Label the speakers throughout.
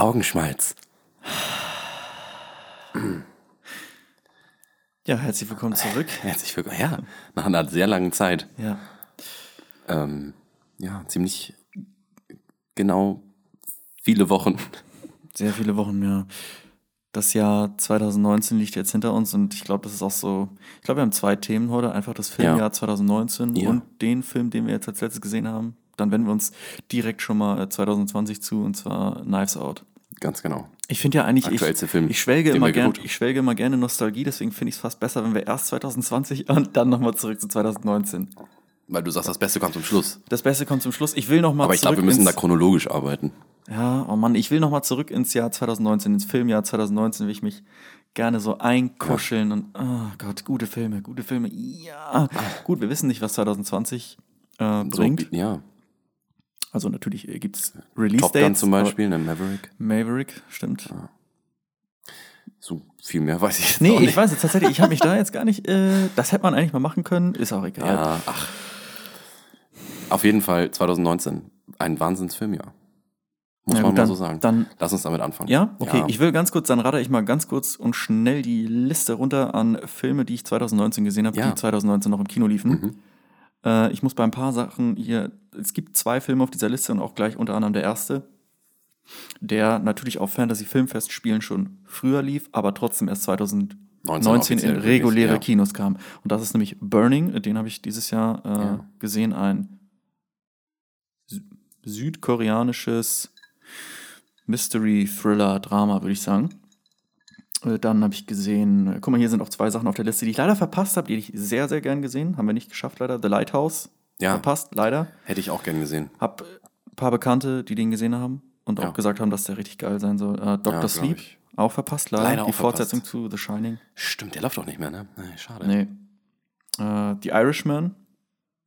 Speaker 1: Augenschmalz.
Speaker 2: Ja, herzlich willkommen zurück.
Speaker 1: Herzlich willkommen. Ja, nach einer sehr langen Zeit.
Speaker 2: Ja.
Speaker 1: Ähm, ja, ziemlich genau viele Wochen.
Speaker 2: Sehr viele Wochen, ja. Das Jahr 2019 liegt jetzt hinter uns und ich glaube, das ist auch so. Ich glaube, wir haben zwei Themen heute: einfach das Filmjahr
Speaker 1: Ja.
Speaker 2: 2019
Speaker 1: Ja.
Speaker 2: und den Film, den wir jetzt als letztes gesehen haben. Dann wenden wir uns direkt schon mal äh, 2020 zu und zwar Knives Out.
Speaker 1: Ganz genau.
Speaker 2: Ich finde ja eigentlich, ich,
Speaker 1: Film,
Speaker 2: ich, schwelge immer gern, ich schwelge immer gerne Nostalgie, deswegen finde ich es fast besser, wenn wir erst 2020 und dann nochmal zurück zu 2019.
Speaker 1: Weil du sagst, das Beste kommt zum Schluss.
Speaker 2: Das Beste kommt zum Schluss. Ich will noch mal
Speaker 1: Aber ich
Speaker 2: zurück
Speaker 1: glaube, wir müssen da chronologisch arbeiten.
Speaker 2: Ja, oh Mann, ich will noch mal zurück ins Jahr 2019, ins Filmjahr 2019, will ich mich gerne so einkuscheln und, oh Gott, gute Filme, gute Filme, ja. Gut, wir wissen nicht, was 2020 äh,
Speaker 1: So,
Speaker 2: bringt.
Speaker 1: ja.
Speaker 2: Also natürlich äh, gibt es
Speaker 1: Top
Speaker 2: Release-Dates.
Speaker 1: Gun zum Beispiel, dann Maverick.
Speaker 2: Maverick, stimmt.
Speaker 1: So viel mehr weiß ich jetzt
Speaker 2: Nee, ich weiß jetzt tatsächlich, ich habe mich da jetzt gar nicht, äh, das hätte man eigentlich mal machen können, ist auch egal.
Speaker 1: Ja, ach. Auf jeden Fall 2019 ein Wahnsinnsfilmjahr. Muss
Speaker 2: Na
Speaker 1: man
Speaker 2: gut,
Speaker 1: mal
Speaker 2: dann-
Speaker 1: so sagen.
Speaker 2: dann-
Speaker 1: Lass uns damit anfangen.
Speaker 2: Ja, okay. Ich will ganz kurz, dann rate ich mal ganz kurz und schnell die Liste runter an Filme, die ich 2019 gesehen habe,
Speaker 1: Ja. Mhm.
Speaker 2: die 2019 noch im Kino liefen. Äh, ich muss bei ein paar Sachen hier, es gibt zwei Filme auf dieser Liste und auch gleich unter anderem der erste, der natürlich auf Fantasy-Filmfestspielen schon früher lief, aber trotzdem erst 2019
Speaker 1: offiziell
Speaker 2: in reguläre
Speaker 1: ja.
Speaker 2: Kinos kam. Und das ist nämlich Burning, den habe ich dieses Jahr äh,
Speaker 1: Ja.
Speaker 2: gesehen, ein sü- südkoreanisches Mystery-Thriller-Drama, würde ich sagen. Äh, Dann habe ich gesehen, äh, guck mal, hier sind auch zwei Sachen auf der Liste, die ich leider verpasst habe, die hätte ich sehr, sehr gern gesehen. Haben wir nicht geschafft, leider. The Lighthouse.
Speaker 1: Ja.
Speaker 2: Verpasst, leider.
Speaker 1: Hätte ich auch gern gesehen.
Speaker 2: Hab ein paar Bekannte, die den gesehen haben und
Speaker 1: Ja.
Speaker 2: auch gesagt haben, dass der richtig geil sein soll. Äh, Dr.
Speaker 1: Ja,
Speaker 2: Sleep.
Speaker 1: ich.
Speaker 2: Auch verpasst, leider.
Speaker 1: Leider
Speaker 2: die
Speaker 1: auch verpasst.
Speaker 2: Fortsetzung zu The Shining.
Speaker 1: Stimmt, der läuft doch nicht mehr, ne? Nee, schade.
Speaker 2: Nee. Äh, The Irishman.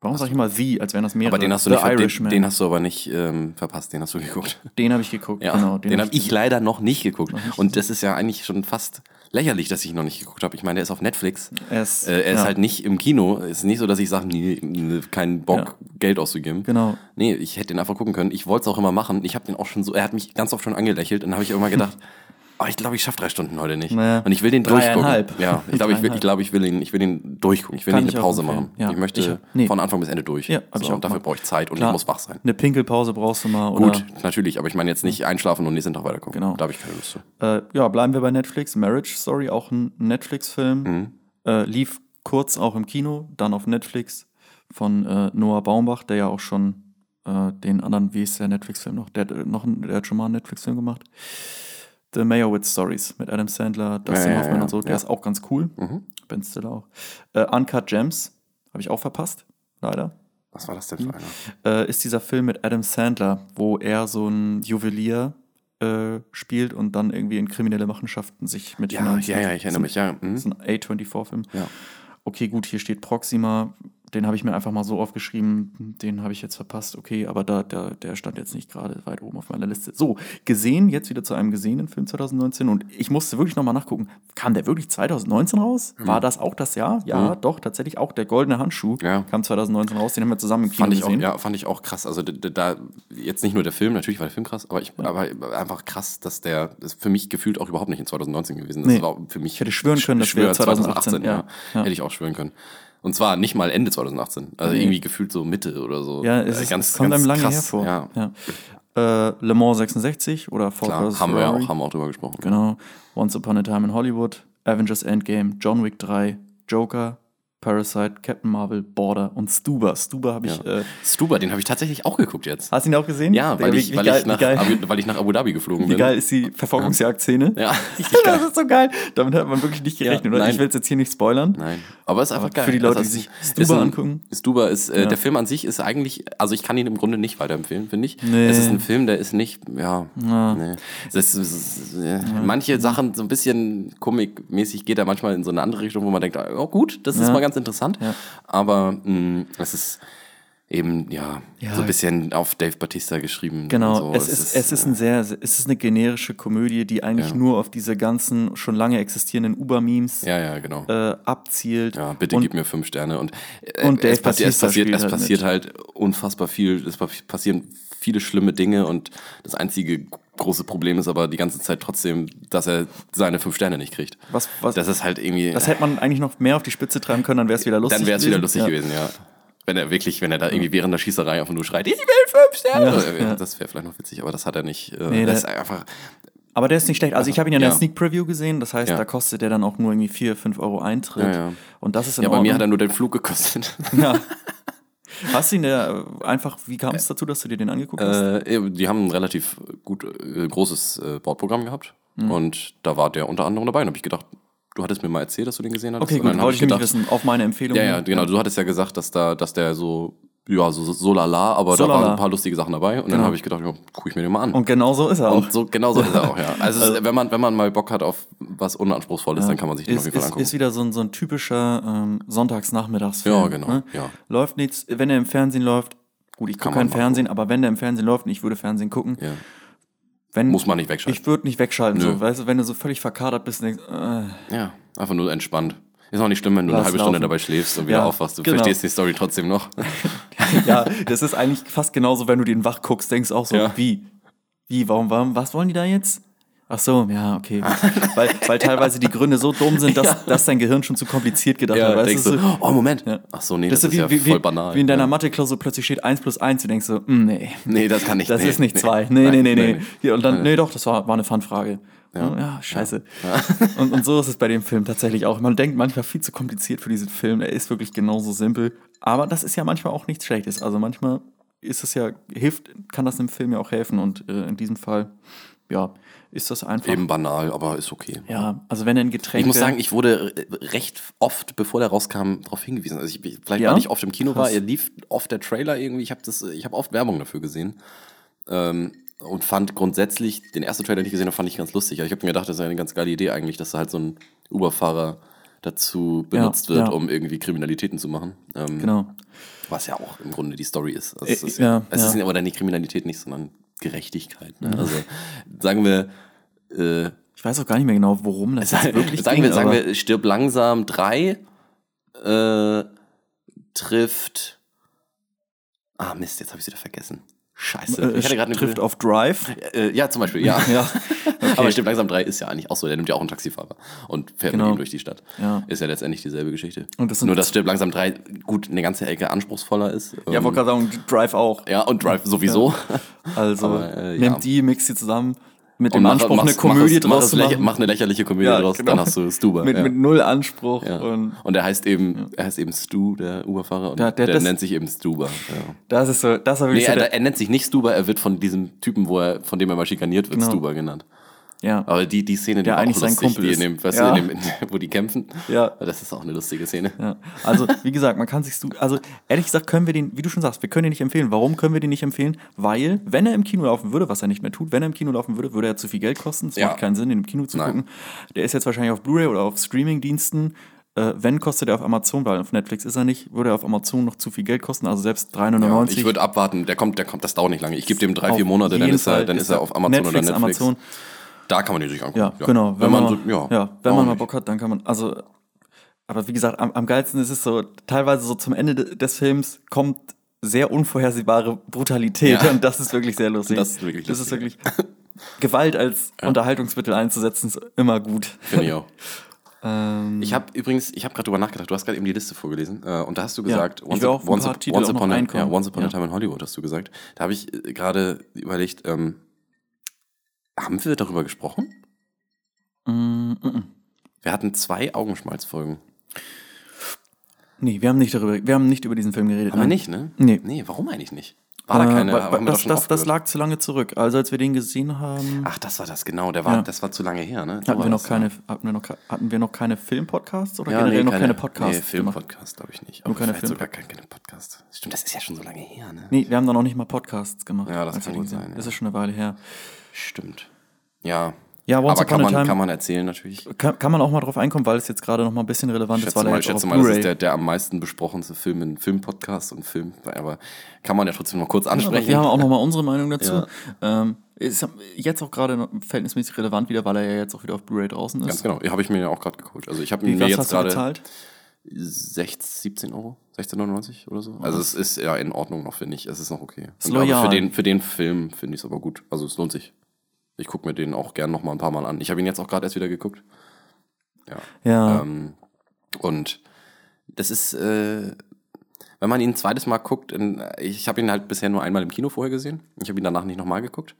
Speaker 2: Warum sage ich immer The, als wären das mehrere?
Speaker 1: Aber den hast du
Speaker 2: The
Speaker 1: nicht, den,
Speaker 2: Irishman.
Speaker 1: den hast du aber nicht ähm, verpasst, den hast du geguckt.
Speaker 2: Den habe ich geguckt,
Speaker 1: Ja,
Speaker 2: genau.
Speaker 1: den, habe
Speaker 2: hab
Speaker 1: ich leider noch nicht geguckt.
Speaker 2: nicht
Speaker 1: Und das ist ja eigentlich schon fast lächerlich, dass ich ihn noch nicht geguckt habe. Ich meine, der ist auf Netflix.
Speaker 2: Er ist-
Speaker 1: äh, er ist
Speaker 2: ja.
Speaker 1: halt nicht im Kino. Ist nicht so, dass ich sage, nee, nee, keinen Bock,
Speaker 2: Ja.
Speaker 1: Geld auszugeben.
Speaker 2: Genau.
Speaker 1: Nee, ich hätte den einfach gucken können. Ich wollte es auch immer machen. Ich habe den auch schon so, er hat mich ganz oft schon angelächelt und dann habe ich immer gedacht, oh, ich glaube, ich schaffe drei Stunden heute nicht.
Speaker 2: Naja,
Speaker 1: und ich will den durchgucken. Ja, ich glaube, ich, will- ich, glaube, ich will ihn, ich will ihn durchgucken. Ich will
Speaker 2: Kann
Speaker 1: nicht
Speaker 2: ich
Speaker 1: eine Pause machen.
Speaker 2: Ja.
Speaker 1: Ich möchte
Speaker 2: Ich- nee.
Speaker 1: von Anfang bis Ende durch.
Speaker 2: Ja,
Speaker 1: so,
Speaker 2: ich
Speaker 1: und dafür brauche ich Zeit und
Speaker 2: Klar.
Speaker 1: ich muss wach sein.
Speaker 2: Eine Pinkelpause brauchst du mal. Oder,
Speaker 1: Gut, natürlich, aber ich meine jetzt nicht einschlafen und nächsten Tag weiter gucken.
Speaker 2: Genau.
Speaker 1: Da habe ich keine Lust zu.
Speaker 2: Äh, ja, bleiben wir bei Netflix. Marriage Story, auch ein Netflix-Film.
Speaker 1: Mhm.
Speaker 2: Äh, lief kurz auch im Kino, dann auf Netflix von äh, Noah Baumbach, der ja auch schon äh, den anderen, wie ist der Netflix-Film noch? Der, äh, noch der hat schon mal einen Netflix-Film gemacht. The Meyerowitz Stories mit Adam Sandler, Dustin
Speaker 1: Ja, ja,
Speaker 2: Hoffman
Speaker 1: ja,
Speaker 2: und so. Der
Speaker 1: ja.
Speaker 2: ist auch ganz cool.
Speaker 1: Mhm.
Speaker 2: Ben Stiller auch. Äh, Uncut Gems habe ich auch verpasst, leider.
Speaker 1: Was war das denn für einer?
Speaker 2: Äh, ist dieser Film mit Adam Sandler, wo er so ein Juwelier äh, spielt und dann irgendwie in kriminelle Machenschaften sich mit
Speaker 1: Ja, ja, ja, ich erinnere mich, ja. Mhm.
Speaker 2: Das ist ein A24-Film.
Speaker 1: Ja.
Speaker 2: Okay, gut, hier steht Proxima. Den habe ich mir einfach mal so aufgeschrieben. Den habe ich jetzt verpasst. Okay, aber da, der, der stand jetzt nicht gerade weit oben auf meiner Liste. So, gesehen, jetzt wieder zu einem gesehenen Film 2019. Und ich musste wirklich nochmal nachgucken. Kam der wirklich 2019 raus? War das auch das Jahr? Ja, doch, tatsächlich auch. Der Goldene Handschuh
Speaker 1: Mhm. Ja.
Speaker 2: kam 2019 raus. Den haben wir zusammen im Kino
Speaker 1: Fand ich, auch,
Speaker 2: gesehen.
Speaker 1: ja, fand ich auch krass. Also da, da jetzt nicht nur der Film, natürlich war der Film krass, aber, ich, aber einfach krass, dass der das ist für mich gefühlt auch überhaupt nicht in 2019 gewesen. Das
Speaker 2: Nee.
Speaker 1: war für mich
Speaker 2: Ich hätte schwören können, das wäre 2018, ja. Ja.
Speaker 1: Hätte ich auch schwören können. Und zwar nicht mal Ende 2018, also
Speaker 2: Nee.
Speaker 1: irgendwie gefühlt so Mitte oder so.
Speaker 2: Ja, es,
Speaker 1: Äh,
Speaker 2: ist, es kommt einem lange
Speaker 1: krass,
Speaker 2: hervor.
Speaker 1: Ja,
Speaker 2: Ja. Äh, Le Mans 66 oder Ford
Speaker 1: klar, haben wir ja auch, haben wir auch drüber gesprochen.
Speaker 2: Genau. Once Upon a Time in Hollywood, Avengers Endgame, John Wick 3, Joker, Parasite, Captain Marvel, Border und Stuba. Stuba habe ich.
Speaker 1: Ja.
Speaker 2: Äh,
Speaker 1: Stuba, den habe ich tatsächlich auch geguckt jetzt.
Speaker 2: hast du ihn auch gesehen?
Speaker 1: Ja, weil,
Speaker 2: wie,
Speaker 1: ich,
Speaker 2: wie
Speaker 1: weil,
Speaker 2: geil,
Speaker 1: ich nach,
Speaker 2: wie geil,
Speaker 1: Abu, weil ich nach Abu Dhabi geflogen
Speaker 2: wie
Speaker 1: bin.
Speaker 2: geil ist die Verfolgungsjagd-Szene?
Speaker 1: Ja,
Speaker 2: Das ist so geil. Damit hat man wirklich nicht gerechnet. oder?
Speaker 1: nein.
Speaker 2: ich will es jetzt hier nicht spoilern.
Speaker 1: Nein, aber es ist einfach
Speaker 2: Aber
Speaker 1: geil.
Speaker 2: für die Leute,
Speaker 1: Also
Speaker 2: die sich
Speaker 1: ist ein-
Speaker 2: angucken.
Speaker 1: Stuba ist, äh,
Speaker 2: Ja.
Speaker 1: der Film an sich ist eigentlich, also ich kann ihn im Grunde nicht weiterempfehlen, finde ich.
Speaker 2: Nee.
Speaker 1: Es ist ein Film, der ist nicht, ja,
Speaker 2: Ja.
Speaker 1: nee. Das ist, äh, manche Sachen so ein bisschen komikmäßig geht er manchmal in so eine andere Richtung, wo man denkt, oh gut, das ist
Speaker 2: Ja.
Speaker 1: mal ganz interessant.
Speaker 2: Ja.
Speaker 1: Aber mh, es ist, eben, ja,
Speaker 2: Ja.
Speaker 1: so ein bisschen auf Dave Batista geschrieben.
Speaker 2: Genau,
Speaker 1: so.
Speaker 2: es, ist, es ist ein sehr, es ist eine generische Komödie, die eigentlich
Speaker 1: Ja.
Speaker 2: nur auf diese ganzen schon lange existierenden Uber-Memes
Speaker 1: Ja, ja, genau.
Speaker 2: äh, abzielt.
Speaker 1: Ja, bitte
Speaker 2: und,
Speaker 1: gib mir fünf Sterne. Und, äh,
Speaker 2: Und Dave
Speaker 1: es, passi es passiert, es
Speaker 2: halt
Speaker 1: passiert
Speaker 2: mit.
Speaker 1: halt unfassbar viel. Es pa- passieren viele schlimme Dinge und das einzige große Problem ist aber die ganze Zeit trotzdem, dass er seine fünf Sterne nicht kriegt.
Speaker 2: Was, was,
Speaker 1: Das ist halt irgendwie.
Speaker 2: das hätte man eigentlich noch mehr auf die Spitze treiben können, dann wäre es wieder lustig
Speaker 1: dann wäre es wieder lustig
Speaker 2: ja.
Speaker 1: gewesen, ja. Wenn er wirklich, wenn er da irgendwie während der Schießerei einfach nur schreit, ich will fünf Sterne.
Speaker 2: Ja,
Speaker 1: Äh,
Speaker 2: ja.
Speaker 1: Das wäre vielleicht noch witzig, aber das hat er nicht. Äh,
Speaker 2: Nee,
Speaker 1: das ist einfach.
Speaker 2: Aber der ist nicht schlecht. Also ich habe ihn ja in der
Speaker 1: Ja.
Speaker 2: Sneak Preview gesehen, das heißt,
Speaker 1: Ja.
Speaker 2: da kostet der dann auch nur irgendwie 4, 5 Euro Eintritt.
Speaker 1: Ja.
Speaker 2: Und das ist in
Speaker 1: Ja, bei mir
Speaker 2: Ordnung.
Speaker 1: hat er nur den Flug gekostet.
Speaker 2: ja. Hast du ihn der äh, einfach, wie kam es dazu, dass du dir den angeguckt hast?
Speaker 1: Äh, die haben ein relativ gut äh, großes äh, Bordprogramm gehabt
Speaker 2: Mhm.
Speaker 1: und da war der unter anderem dabei. Und habe ich gedacht, du hattest mir mal erzählt, dass du den gesehen hattest.
Speaker 2: Okay,
Speaker 1: dann
Speaker 2: gut,
Speaker 1: hab
Speaker 2: wollte ich nämlich wissen, auf meine Empfehlung.
Speaker 1: Ja, ja, genau. Du hattest ja gesagt, dass da, dass der so, ja, so, so lala, aber
Speaker 2: So
Speaker 1: da waren
Speaker 2: lala.
Speaker 1: ein paar lustige Sachen dabei. Und dann
Speaker 2: Genau.
Speaker 1: habe ich gedacht, ja, guck ich mir den mal an.
Speaker 2: Und genau so ist er auch.
Speaker 1: Und so, genau so ist er auch, ja. Also, ist, wenn, man, wenn man mal Bock hat auf was Unanspruchsvolles, dann kann man sich den
Speaker 2: ist,
Speaker 1: auf jeden Fall
Speaker 2: ist,
Speaker 1: angucken.
Speaker 2: ist wieder so ein, so ein typischer ähm, Sonntagsnachmittagsfilm.
Speaker 1: Ja, genau,
Speaker 2: Ne?
Speaker 1: ja.
Speaker 2: Läuft nichts, wenn er im Fernsehen läuft, gut, ich
Speaker 1: Kann
Speaker 2: gucke kein Fernsehen, aber wenn der im Fernsehen läuft und ich würde Fernsehen gucken,
Speaker 1: ja.
Speaker 2: wenn,
Speaker 1: Muss man nicht wegschalten.
Speaker 2: ich würde nicht wegschalten,
Speaker 1: Nö.
Speaker 2: so, weißt du, wenn du so völlig verkadert bist denkst, äh,
Speaker 1: ja, einfach nur entspannt. Ist auch nicht schlimm, wenn du eine halbe Stunde
Speaker 2: laufen.
Speaker 1: dabei schläfst und wieder
Speaker 2: Ja,
Speaker 1: aufwachst. Du
Speaker 2: genau.
Speaker 1: verstehst die Story trotzdem noch.
Speaker 2: ja, das ist eigentlich fast genauso, wenn du den wach guckst, denkst auch so,
Speaker 1: Ja.
Speaker 2: wie? Wie, warum, warum, was wollen die da jetzt? Ach so, ja, okay. weil, weil teilweise die Gründe so dumm sind, dass, dass dein Gehirn schon zu kompliziert gedacht hat.
Speaker 1: Ja,
Speaker 2: Weißt
Speaker 1: denkst
Speaker 2: du, so,
Speaker 1: oh Moment.
Speaker 2: Ja.
Speaker 1: Ach so, nee,
Speaker 2: das
Speaker 1: das,
Speaker 2: ist wie,
Speaker 1: ja
Speaker 2: wie,
Speaker 1: voll banal.
Speaker 2: wie in deiner
Speaker 1: ja.
Speaker 2: Mathe-Klausur plötzlich steht 1 plus 1, du denkst so, mm, nee.
Speaker 1: Nee, das kann ich
Speaker 2: Das
Speaker 1: nee,
Speaker 2: ist nicht
Speaker 1: nee.
Speaker 2: zwei. Nee, nee, nee, nee.
Speaker 1: nee.
Speaker 2: Und dann, nee, doch, das war, war eine Fun-Frage. Ja, ja, scheiße. Und, und so ist es bei dem Film tatsächlich auch. Man denkt manchmal viel zu kompliziert für diesen Film. Er ist wirklich genauso simpel. Aber das ist ja manchmal auch nichts Schlechtes. Also manchmal ist es ja, hilft, kann das im Film ja auch helfen. Und äh, in diesem Fall, ja, ist das einfach.
Speaker 1: Eben banal, aber ist okay.
Speaker 2: Ja, also wenn er ein Getränk.
Speaker 1: Ich muss sagen, ich wurde äh, recht oft, bevor der rauskam, darauf hingewiesen. Also ich, vielleicht,
Speaker 2: Ja?
Speaker 1: weil ich oft im Kino war,
Speaker 2: Krass.
Speaker 1: er lief oft der Trailer irgendwie. Ich habe das, ich habe oft Werbung dafür gesehen ähm, und fand grundsätzlich den ersten Trailer, den ich gesehen habe, fand ich ganz lustig. Also ich habe mir gedacht, das ist eine ganz geile Idee eigentlich, dass da halt so ein Uber-Fahrer dazu benutzt
Speaker 2: Ja,
Speaker 1: wird,
Speaker 2: ja.
Speaker 1: um irgendwie Kriminalitäten zu machen. Ähm,
Speaker 2: Genau.
Speaker 1: Was ja auch im Grunde die Story ist. Also es
Speaker 2: Äh,
Speaker 1: ist
Speaker 2: ja,
Speaker 1: es ist aber dann die Kriminalität nicht, sondern Gerechtigkeit. Ne? Also sagen wir, äh,
Speaker 2: Ich weiß auch gar nicht mehr genau, worum das jetzt wirklich
Speaker 1: sagen
Speaker 2: ging,
Speaker 1: wir, sagen wir, stirb langsam drei äh, trifft. Ah, Mist, jetzt habe ich es wieder vergessen. Scheiße.
Speaker 2: äh,
Speaker 1: ich hatte gerade eine
Speaker 2: trifft auf Drive.
Speaker 1: Äh, ja, zum Beispiel, ja.
Speaker 2: Ja.
Speaker 1: Aber stimmt, langsam 3 ist ja eigentlich auch so. Der nimmt ja auch einen Taxifahrer und fährt
Speaker 2: Genau.
Speaker 1: mit ihm durch die Stadt.
Speaker 2: Ja.
Speaker 1: Ist ja letztendlich dieselbe Geschichte.
Speaker 2: Und das
Speaker 1: Nur, dass Stirb langsam 3 gut eine ganze Ecke anspruchsvoller ist.
Speaker 2: Ja,
Speaker 1: Ähm,
Speaker 2: wollte gerade sagen, Drive auch.
Speaker 1: ja, und Drive sowieso.
Speaker 2: Also
Speaker 1: Aber, äh,
Speaker 2: nimm
Speaker 1: ja.
Speaker 2: die, mix die zusammen mit dem
Speaker 1: mach-
Speaker 2: Anspruch,
Speaker 1: mach's-
Speaker 2: eine Komödie
Speaker 1: mach
Speaker 2: draus zu machen.
Speaker 1: Mach eine lächerliche Komödie
Speaker 2: Ja,
Speaker 1: draus,
Speaker 2: genau.
Speaker 1: dann hast du Stuber.
Speaker 2: Mit,
Speaker 1: ja.
Speaker 2: mit null Anspruch.
Speaker 1: Ja.
Speaker 2: Und
Speaker 1: Und er heißt eben, er heißt eben Stu, der Uberfahrer, und
Speaker 2: Ja, der-
Speaker 1: der,
Speaker 2: das-
Speaker 1: nennt sich eben Stuber.
Speaker 2: Das ist so, das war
Speaker 1: Nee,
Speaker 2: wirklich so
Speaker 1: er,
Speaker 2: der,
Speaker 1: er nennt sich nicht Stuber, er wird von diesem Typen, wo er, von dem er mal schikaniert wird,
Speaker 2: Genau.
Speaker 1: Stuber genannt.
Speaker 2: Ja.
Speaker 1: Aber die, die Szene, die war
Speaker 2: eigentlich sein Kumpel
Speaker 1: die
Speaker 2: ist.
Speaker 1: in dem, weißt
Speaker 2: Ja.
Speaker 1: du, in dem, wo die kämpfen.
Speaker 2: Ja.
Speaker 1: Das ist auch eine lustige Szene.
Speaker 2: Ja, also wie gesagt, man kann sich so, also ehrlich gesagt können wir den, wie du schon sagst, wir können den nicht empfehlen. Warum können wir den nicht empfehlen? Weil, wenn er im Kino laufen würde, was er nicht mehr tut, wenn er im Kino laufen würde, würde er zu viel Geld kosten. Es
Speaker 1: Ja.
Speaker 2: macht keinen Sinn, den im Kino zu
Speaker 1: Nein.
Speaker 2: gucken. Der ist jetzt wahrscheinlich auf Blu-ray oder auf Streaming-Diensten. Äh, wenn kostet er auf Amazon, weil auf Netflix ist er nicht, würde er auf Amazon noch zu viel Geld kosten, also selbst 3,99.
Speaker 1: Ich würde abwarten, der kommt, der kommt, das dauert nicht lange. Ich gebe dem drei, vier Monate, dann ist er, dann ist er auf Amazon
Speaker 2: Netflix,
Speaker 1: oder Netflix.
Speaker 2: Amazon.
Speaker 1: Da kann man den sich angucken.
Speaker 2: Ja, genau.
Speaker 1: Wenn, man,
Speaker 2: mal,
Speaker 1: so, ja,
Speaker 2: ja, wenn man mal? Bock hat, dann kann man, also, aber wie gesagt, am, am geilsten ist es so, teilweise so zum Ende de- des Films kommt sehr unvorhersehbare Brutalität
Speaker 1: Ja.
Speaker 2: und das ist wirklich sehr lustig.
Speaker 1: Das ist wirklich
Speaker 2: Das ist
Speaker 1: lustig.
Speaker 2: wirklich, Gewalt als Unterhaltungsmittel einzusetzen ist immer gut.
Speaker 1: Finde ich auch.
Speaker 2: Ähm,
Speaker 1: Ich habe übrigens, ich habe gerade drüber nachgedacht, du hast gerade eben die Liste vorgelesen äh, und da hast du gesagt, once, upon, a,
Speaker 2: reinkommen.
Speaker 1: ja, once upon
Speaker 2: Ja.
Speaker 1: a Time in Hollywood hast du gesagt. Da habe ich äh, gerade überlegt, ähm, haben wir darüber gesprochen?
Speaker 2: mm, mm, mm.
Speaker 1: Wir hatten zwei Augenschmalzfolgen.
Speaker 2: Nee, wir haben nicht darüber, wir haben nicht über diesen Film geredet.
Speaker 1: Haben wir
Speaker 2: nein.
Speaker 1: nicht, ne?
Speaker 2: Nee.
Speaker 1: Nee, warum eigentlich nicht? War da keine,
Speaker 2: Äh,
Speaker 1: wir doch
Speaker 2: das, das, das lag zu lange zurück. Also als wir den gesehen haben,
Speaker 1: Ach, das war das, genau. Der war,
Speaker 2: Ja.
Speaker 1: Das war zu lange her, ne? So
Speaker 2: hatten, wir noch keine, hatten, wir noch, hatten wir noch keine Filmpodcasts oder
Speaker 1: Ja,
Speaker 2: generell
Speaker 1: nee,
Speaker 2: noch keine, Podcasts
Speaker 1: Nee,
Speaker 2: gemacht?
Speaker 1: Filmpodcast glaube ich nicht.
Speaker 2: Nur
Speaker 1: Aber
Speaker 2: keine
Speaker 1: vielleicht
Speaker 2: Film-
Speaker 1: sogar keine, keine Podcast. Stimmt, das ist ja schon so lange her, ne?
Speaker 2: Nee, wir haben da noch nicht mal Podcasts gemacht.
Speaker 1: Ja, das kann gut sein, ja.
Speaker 2: Das ist schon eine Weile her.
Speaker 1: Stimmt. Ja,
Speaker 2: Ja, Once
Speaker 1: Aber kann man,
Speaker 2: Time-
Speaker 1: kann man erzählen natürlich.
Speaker 2: Kann, kann man auch mal drauf einkommen, weil es jetzt gerade noch mal ein bisschen relevant ist, weil
Speaker 1: mal, ich schätze mal das ist der, der am meisten besprochenste Film in Filmpodcast und Film, aber kann man ja trotzdem noch kurz ansprechen.
Speaker 2: wir haben auch noch mal unsere Meinung dazu.
Speaker 1: Ja.
Speaker 2: Ähm, ist jetzt auch gerade verhältnismäßig relevant wieder, weil er ja jetzt auch wieder auf Blu-ray draußen ist.
Speaker 1: Ganz genau, habe ich mir ja auch gerade geguckt. Also ich habe mir jetzt gerade
Speaker 2: bezahlt?
Speaker 1: 16, 17 Euro, 16,99 oder so. Also es ist ja in Ordnung noch, finde ich. Es ist noch okay.
Speaker 2: Ist loyal.
Speaker 1: für den, für den Film finde ich es aber gut. Also es lohnt sich. Ich gucke mir den auch gern noch mal ein paar Mal an. Ich habe ihn jetzt auch gerade erst wieder geguckt. Ja.
Speaker 2: Ja.
Speaker 1: Ähm, und das ist, äh, wenn man ihn ein zweites Mal guckt, in, ich habe ihn halt bisher nur einmal im Kino vorher gesehen. Ich habe ihn danach nicht nochmal geguckt.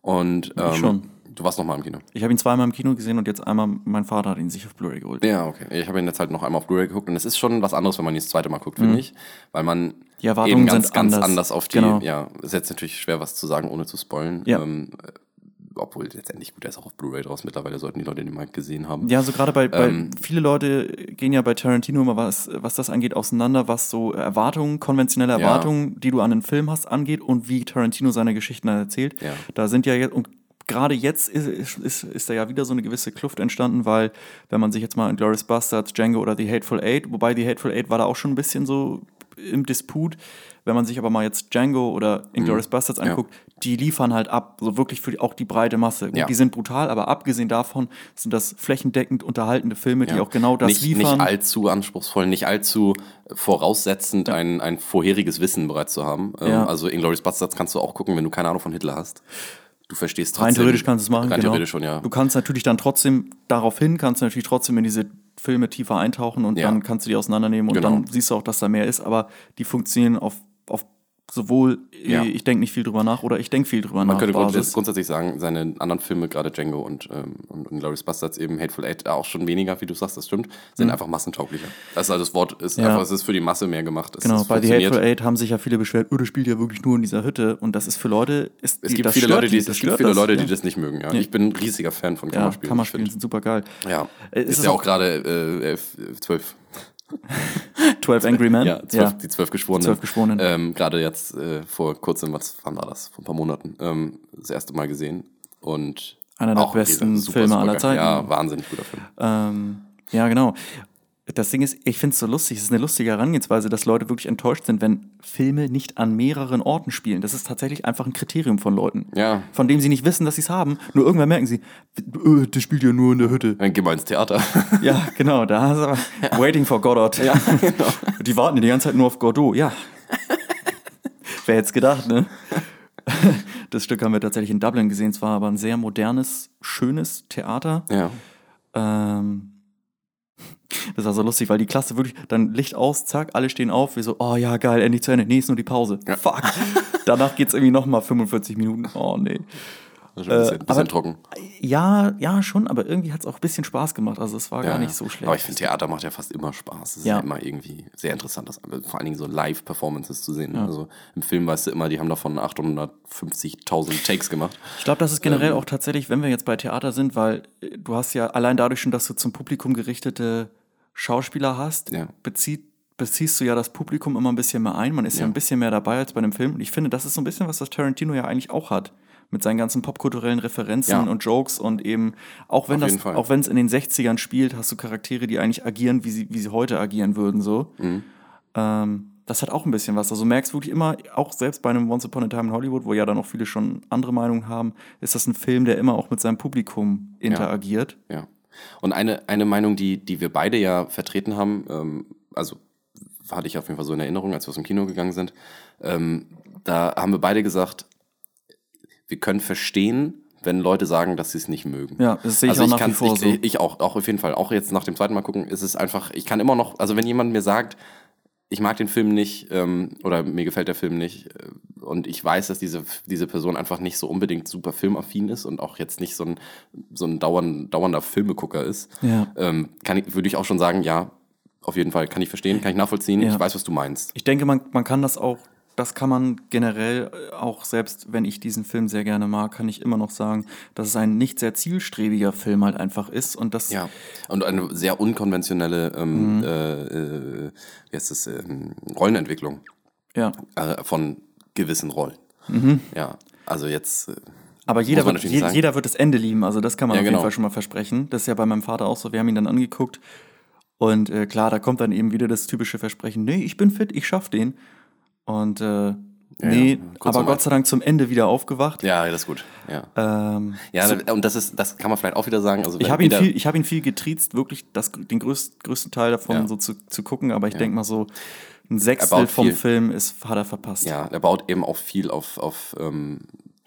Speaker 1: Und ähm,
Speaker 2: schon.
Speaker 1: du warst nochmal im Kino.
Speaker 2: Ich habe ihn zweimal im Kino gesehen und jetzt einmal, mein Vater hat ihn sich auf Blu-ray geholt.
Speaker 1: Ja, okay. Ich habe ihn jetzt halt noch einmal auf Blu-ray geguckt und es ist schon was anderes, wenn man ihn das zweite Mal guckt, finde ich. Weil man
Speaker 2: Mhm. Die Erwartungen
Speaker 1: eben ganz, ganz
Speaker 2: anders.
Speaker 1: anders auf die,
Speaker 2: Genau.
Speaker 1: ja, ist jetzt natürlich schwer, was zu sagen, ohne zu spoilen.
Speaker 2: Ja.
Speaker 1: Ähm, äh, obwohl letztendlich, gut, er ist auch auf Blu-ray draus. Mittlerweile sollten die Leute den mal gesehen haben.
Speaker 2: Ja, so gerade bei, bei
Speaker 1: Ähm,
Speaker 2: viele Leute gehen ja bei Tarantino immer was, was das angeht, auseinander, was so Erwartungen, konventionelle
Speaker 1: Ja.
Speaker 2: Erwartungen, die du an einen Film hast, angeht und wie Tarantino seine Geschichten erzählt.
Speaker 1: Ja.
Speaker 2: Da sind ja jetzt, und gerade jetzt ist, ist, ist, ist da ja wieder so eine gewisse Kluft entstanden, weil, wenn man sich jetzt mal in Glorious Bastards, Django oder The Hateful Eight, wobei The Hateful Eight war da auch schon ein bisschen so im Disput, wenn man sich aber mal jetzt Django oder Inglourious Bastards
Speaker 1: Mhm. Ja.
Speaker 2: Die liefern halt ab, so wirklich für die, auch die breite Masse. Gut,
Speaker 1: Ja.
Speaker 2: Die sind brutal, aber abgesehen davon sind das flächendeckend unterhaltende Filme, die
Speaker 1: Ja.
Speaker 2: auch genau das
Speaker 1: nicht,
Speaker 2: liefern.
Speaker 1: Nicht allzu anspruchsvoll, nicht allzu voraussetzend, ein, ein vorheriges Wissen bereits zu haben. Ähm,
Speaker 2: Ja.
Speaker 1: Also Inglourious Bastards kannst du auch gucken, wenn du keine Ahnung von Hitler hast. Du verstehst trotzdem.
Speaker 2: Rein theoretisch kannst du es machen.
Speaker 1: Rein
Speaker 2: genau.
Speaker 1: theoretisch schon, ja.
Speaker 2: Du kannst natürlich dann trotzdem darauf hin, kannst du natürlich trotzdem in diese Filme tiefer eintauchen und
Speaker 1: Ja.
Speaker 2: dann kannst du die auseinandernehmen und
Speaker 1: Genau.
Speaker 2: dann siehst du auch, dass da mehr ist, aber die funktionieren auf, auf sowohl, äh,
Speaker 1: Ja.
Speaker 2: ich denke nicht viel drüber nach oder ich denke viel drüber
Speaker 1: Man
Speaker 2: nach.
Speaker 1: könnte grundsätzlich,
Speaker 2: Basis.
Speaker 1: grundsätzlich sagen, seine anderen Filme, gerade Django und, ähm, und, und Glorious Bastards, eben Hateful Eight, auch schon weniger, wie du sagst, das stimmt, sind einfach massentauglicher. Das ist also das Wort, ist
Speaker 2: Mhm. Ja.
Speaker 1: einfach, es ist für die Masse mehr gemacht. Es
Speaker 2: Genau, bei The. Hateful Eight haben sich ja viele beschwert, oh, das spielt ja wirklich nur in dieser Hütte und das ist für Leute, ist,
Speaker 1: Es gibt
Speaker 2: das
Speaker 1: viele Leute, die, es gibt viele
Speaker 2: das,
Speaker 1: Leute,
Speaker 2: ja.
Speaker 1: die das nicht mögen. Ja. Ich bin ein riesiger Fan von
Speaker 2: Ja,
Speaker 1: Kammerspielen.
Speaker 2: Kammerspielen
Speaker 1: Ich
Speaker 2: sind super geil.
Speaker 1: Ja,
Speaker 2: Äh,
Speaker 1: ist,
Speaker 2: ist
Speaker 1: ja
Speaker 2: auch-
Speaker 1: auch gerade äh, elf, äh, zwölf.
Speaker 2: 12 Angry Men?
Speaker 1: Ja, zwölf, die zwölf Geschworenen.
Speaker 2: Zwölf Geschworenen.
Speaker 1: Ähm, gerade jetzt äh, vor kurzem, was wann war das? Vor ein paar Monaten, ähm, das erste Mal gesehen. Und
Speaker 2: Einer der besten
Speaker 1: wieder
Speaker 2: Filme aller
Speaker 1: geil.
Speaker 2: Zeiten.
Speaker 1: Ja, wahnsinnig guter Film.
Speaker 2: Ähm, ja, genau. Das Ding ist, ich finde es so lustig, es ist eine lustige Herangehensweise, dass Leute wirklich enttäuscht sind, wenn Filme nicht an mehreren Orten spielen. Das ist tatsächlich einfach ein Kriterium von Leuten.
Speaker 1: Ja.
Speaker 2: Von dem sie nicht wissen, dass sie es haben. Nur irgendwann merken sie, äh, das spielt ja nur in der Hütte.
Speaker 1: Dann geh mal ins Theater.
Speaker 2: Ja, genau, da ist aber Waiting for Godot. Ja, genau. Die warten ja die ganze Zeit nur auf Godot, ja. Wer hätte es gedacht, ne? Das Stück haben wir tatsächlich in Dublin gesehen. Es war aber ein sehr modernes, schönes Theater.
Speaker 1: ja.
Speaker 2: Ähm, das war so lustig, weil die Klasse wirklich, dann Licht aus, zack, alle stehen auf, wir so, oh ja, geil, endlich zu Ende. Nee, ist nur die Pause. Fuck. Danach geht's irgendwie nochmal 45 Minuten. Oh nee.
Speaker 1: Ist schon ein bisschen,
Speaker 2: Äh,
Speaker 1: bisschen
Speaker 2: aber-
Speaker 1: trocken.
Speaker 2: Ja, ja, schon, aber irgendwie hat's auch ein bisschen Spaß gemacht. Also es war
Speaker 1: Ja,
Speaker 2: gar
Speaker 1: ja.
Speaker 2: nicht so schlecht.
Speaker 1: Aber ich finde, Theater macht ja fast immer Spaß. Es ist
Speaker 2: Ja.
Speaker 1: ja immer irgendwie sehr interessant, das, vor allen Dingen so Live-Performances zu sehen. Also im Film weißt du immer, die haben davon 850.000 Takes gemacht.
Speaker 2: Ich glaube, das ist generell
Speaker 1: Ähm.
Speaker 2: auch tatsächlich, wenn wir jetzt bei Theater sind, weil äh, du hast ja allein dadurch schon, dass du zum Publikum gerichtete Schauspieler hast,
Speaker 1: Ja.
Speaker 2: bezieht, beziehst du ja das Publikum immer ein bisschen mehr ein. Man ist ja,
Speaker 1: Ja.
Speaker 2: ein bisschen mehr dabei als bei einem Film. Und ich finde, das ist so ein bisschen, was das Tarantino ja eigentlich auch hat. Mit seinen ganzen popkulturellen Referenzen
Speaker 1: Ja.
Speaker 2: und Jokes und eben, auch wenn
Speaker 1: Auf
Speaker 2: das, auch wenn es in den 60ern spielt, hast du Charaktere, die eigentlich agieren, wie sie, wie sie heute agieren würden, so.
Speaker 1: Mhm.
Speaker 2: Ähm, das hat auch ein bisschen was. Also du merkst wirklich immer, auch selbst bei einem Once Upon a Time in Hollywood, wo ja dann auch viele schon andere Meinungen haben, ist das ein Film, der immer auch mit seinem Publikum interagiert.
Speaker 1: Ja. Und eine, eine Meinung, die, die wir beide ja vertreten haben, ähm, also hatte ich auf jeden Fall so in Erinnerung, als wir aus dem Kino gegangen sind, ähm, da haben wir beide gesagt, wir können verstehen, wenn Leute sagen, dass sie es nicht mögen.
Speaker 2: Ja, das sehe ich auch nach wie
Speaker 1: kann's-
Speaker 2: vor
Speaker 1: ich,
Speaker 2: so.
Speaker 1: Ich auch, auch auf jeden Fall. Auch jetzt nach dem zweiten Mal gucken, ist es einfach, ich kann immer noch, also wenn jemand mir sagt, ich mag den Film nicht ähm, oder mir gefällt der Film nicht äh, und ich weiß, dass diese, diese Person einfach nicht so unbedingt super filmaffin ist und auch jetzt nicht so ein, so ein dauernd, dauernder Filmegucker ist,
Speaker 2: Ja.
Speaker 1: ähm, kann ich, würde ich auch schon sagen, ja, auf jeden Fall, kann ich verstehen, kann ich nachvollziehen,
Speaker 2: Ja.
Speaker 1: ich weiß, was du meinst.
Speaker 2: Ich denke, man, man kann das auch, das kann man generell äh, auch, selbst wenn ich diesen Film sehr gerne mag, kann ich immer noch sagen, dass es ein nicht sehr zielstrebiger Film halt einfach ist und das
Speaker 1: Ja, und eine sehr unkonventionelle ähm,
Speaker 2: Mhm.
Speaker 1: äh, äh, wie heißt das, ähm, Rollenentwicklung
Speaker 2: ja.
Speaker 1: äh, von gewissen Rollen. Ja, also jetzt, äh,
Speaker 2: Aber jeder wird, je, jeder wird das Ende lieben, also das kann man
Speaker 1: Ja,
Speaker 2: auf jeden
Speaker 1: genau.
Speaker 2: Fall schon mal versprechen. Das ist ja bei meinem Vater auch so, wir haben ihn dann angeguckt und äh, klar, da kommt dann eben wieder das typische Versprechen, nee, ich bin fit, ich schaff den. Und äh, nee,
Speaker 1: ja,
Speaker 2: aber. Gott sei Dank zum Ende wieder aufgewacht.
Speaker 1: Ja, das ist gut. Ja,
Speaker 2: Ähm,
Speaker 1: ja
Speaker 2: so,
Speaker 1: und das ist, das kann man vielleicht auch wieder sagen. Also
Speaker 2: ich habe ihn, viel- ich hab ihn viel getriezt, wirklich das, den größt, größten Teil davon
Speaker 1: Ja.
Speaker 2: so zu, zu gucken, aber ich denk mal so, ein Sechstel vom
Speaker 1: viel.
Speaker 2: Film ist, hat er verpasst.
Speaker 1: Ja, er baut eben auch viel auf, auf ähm,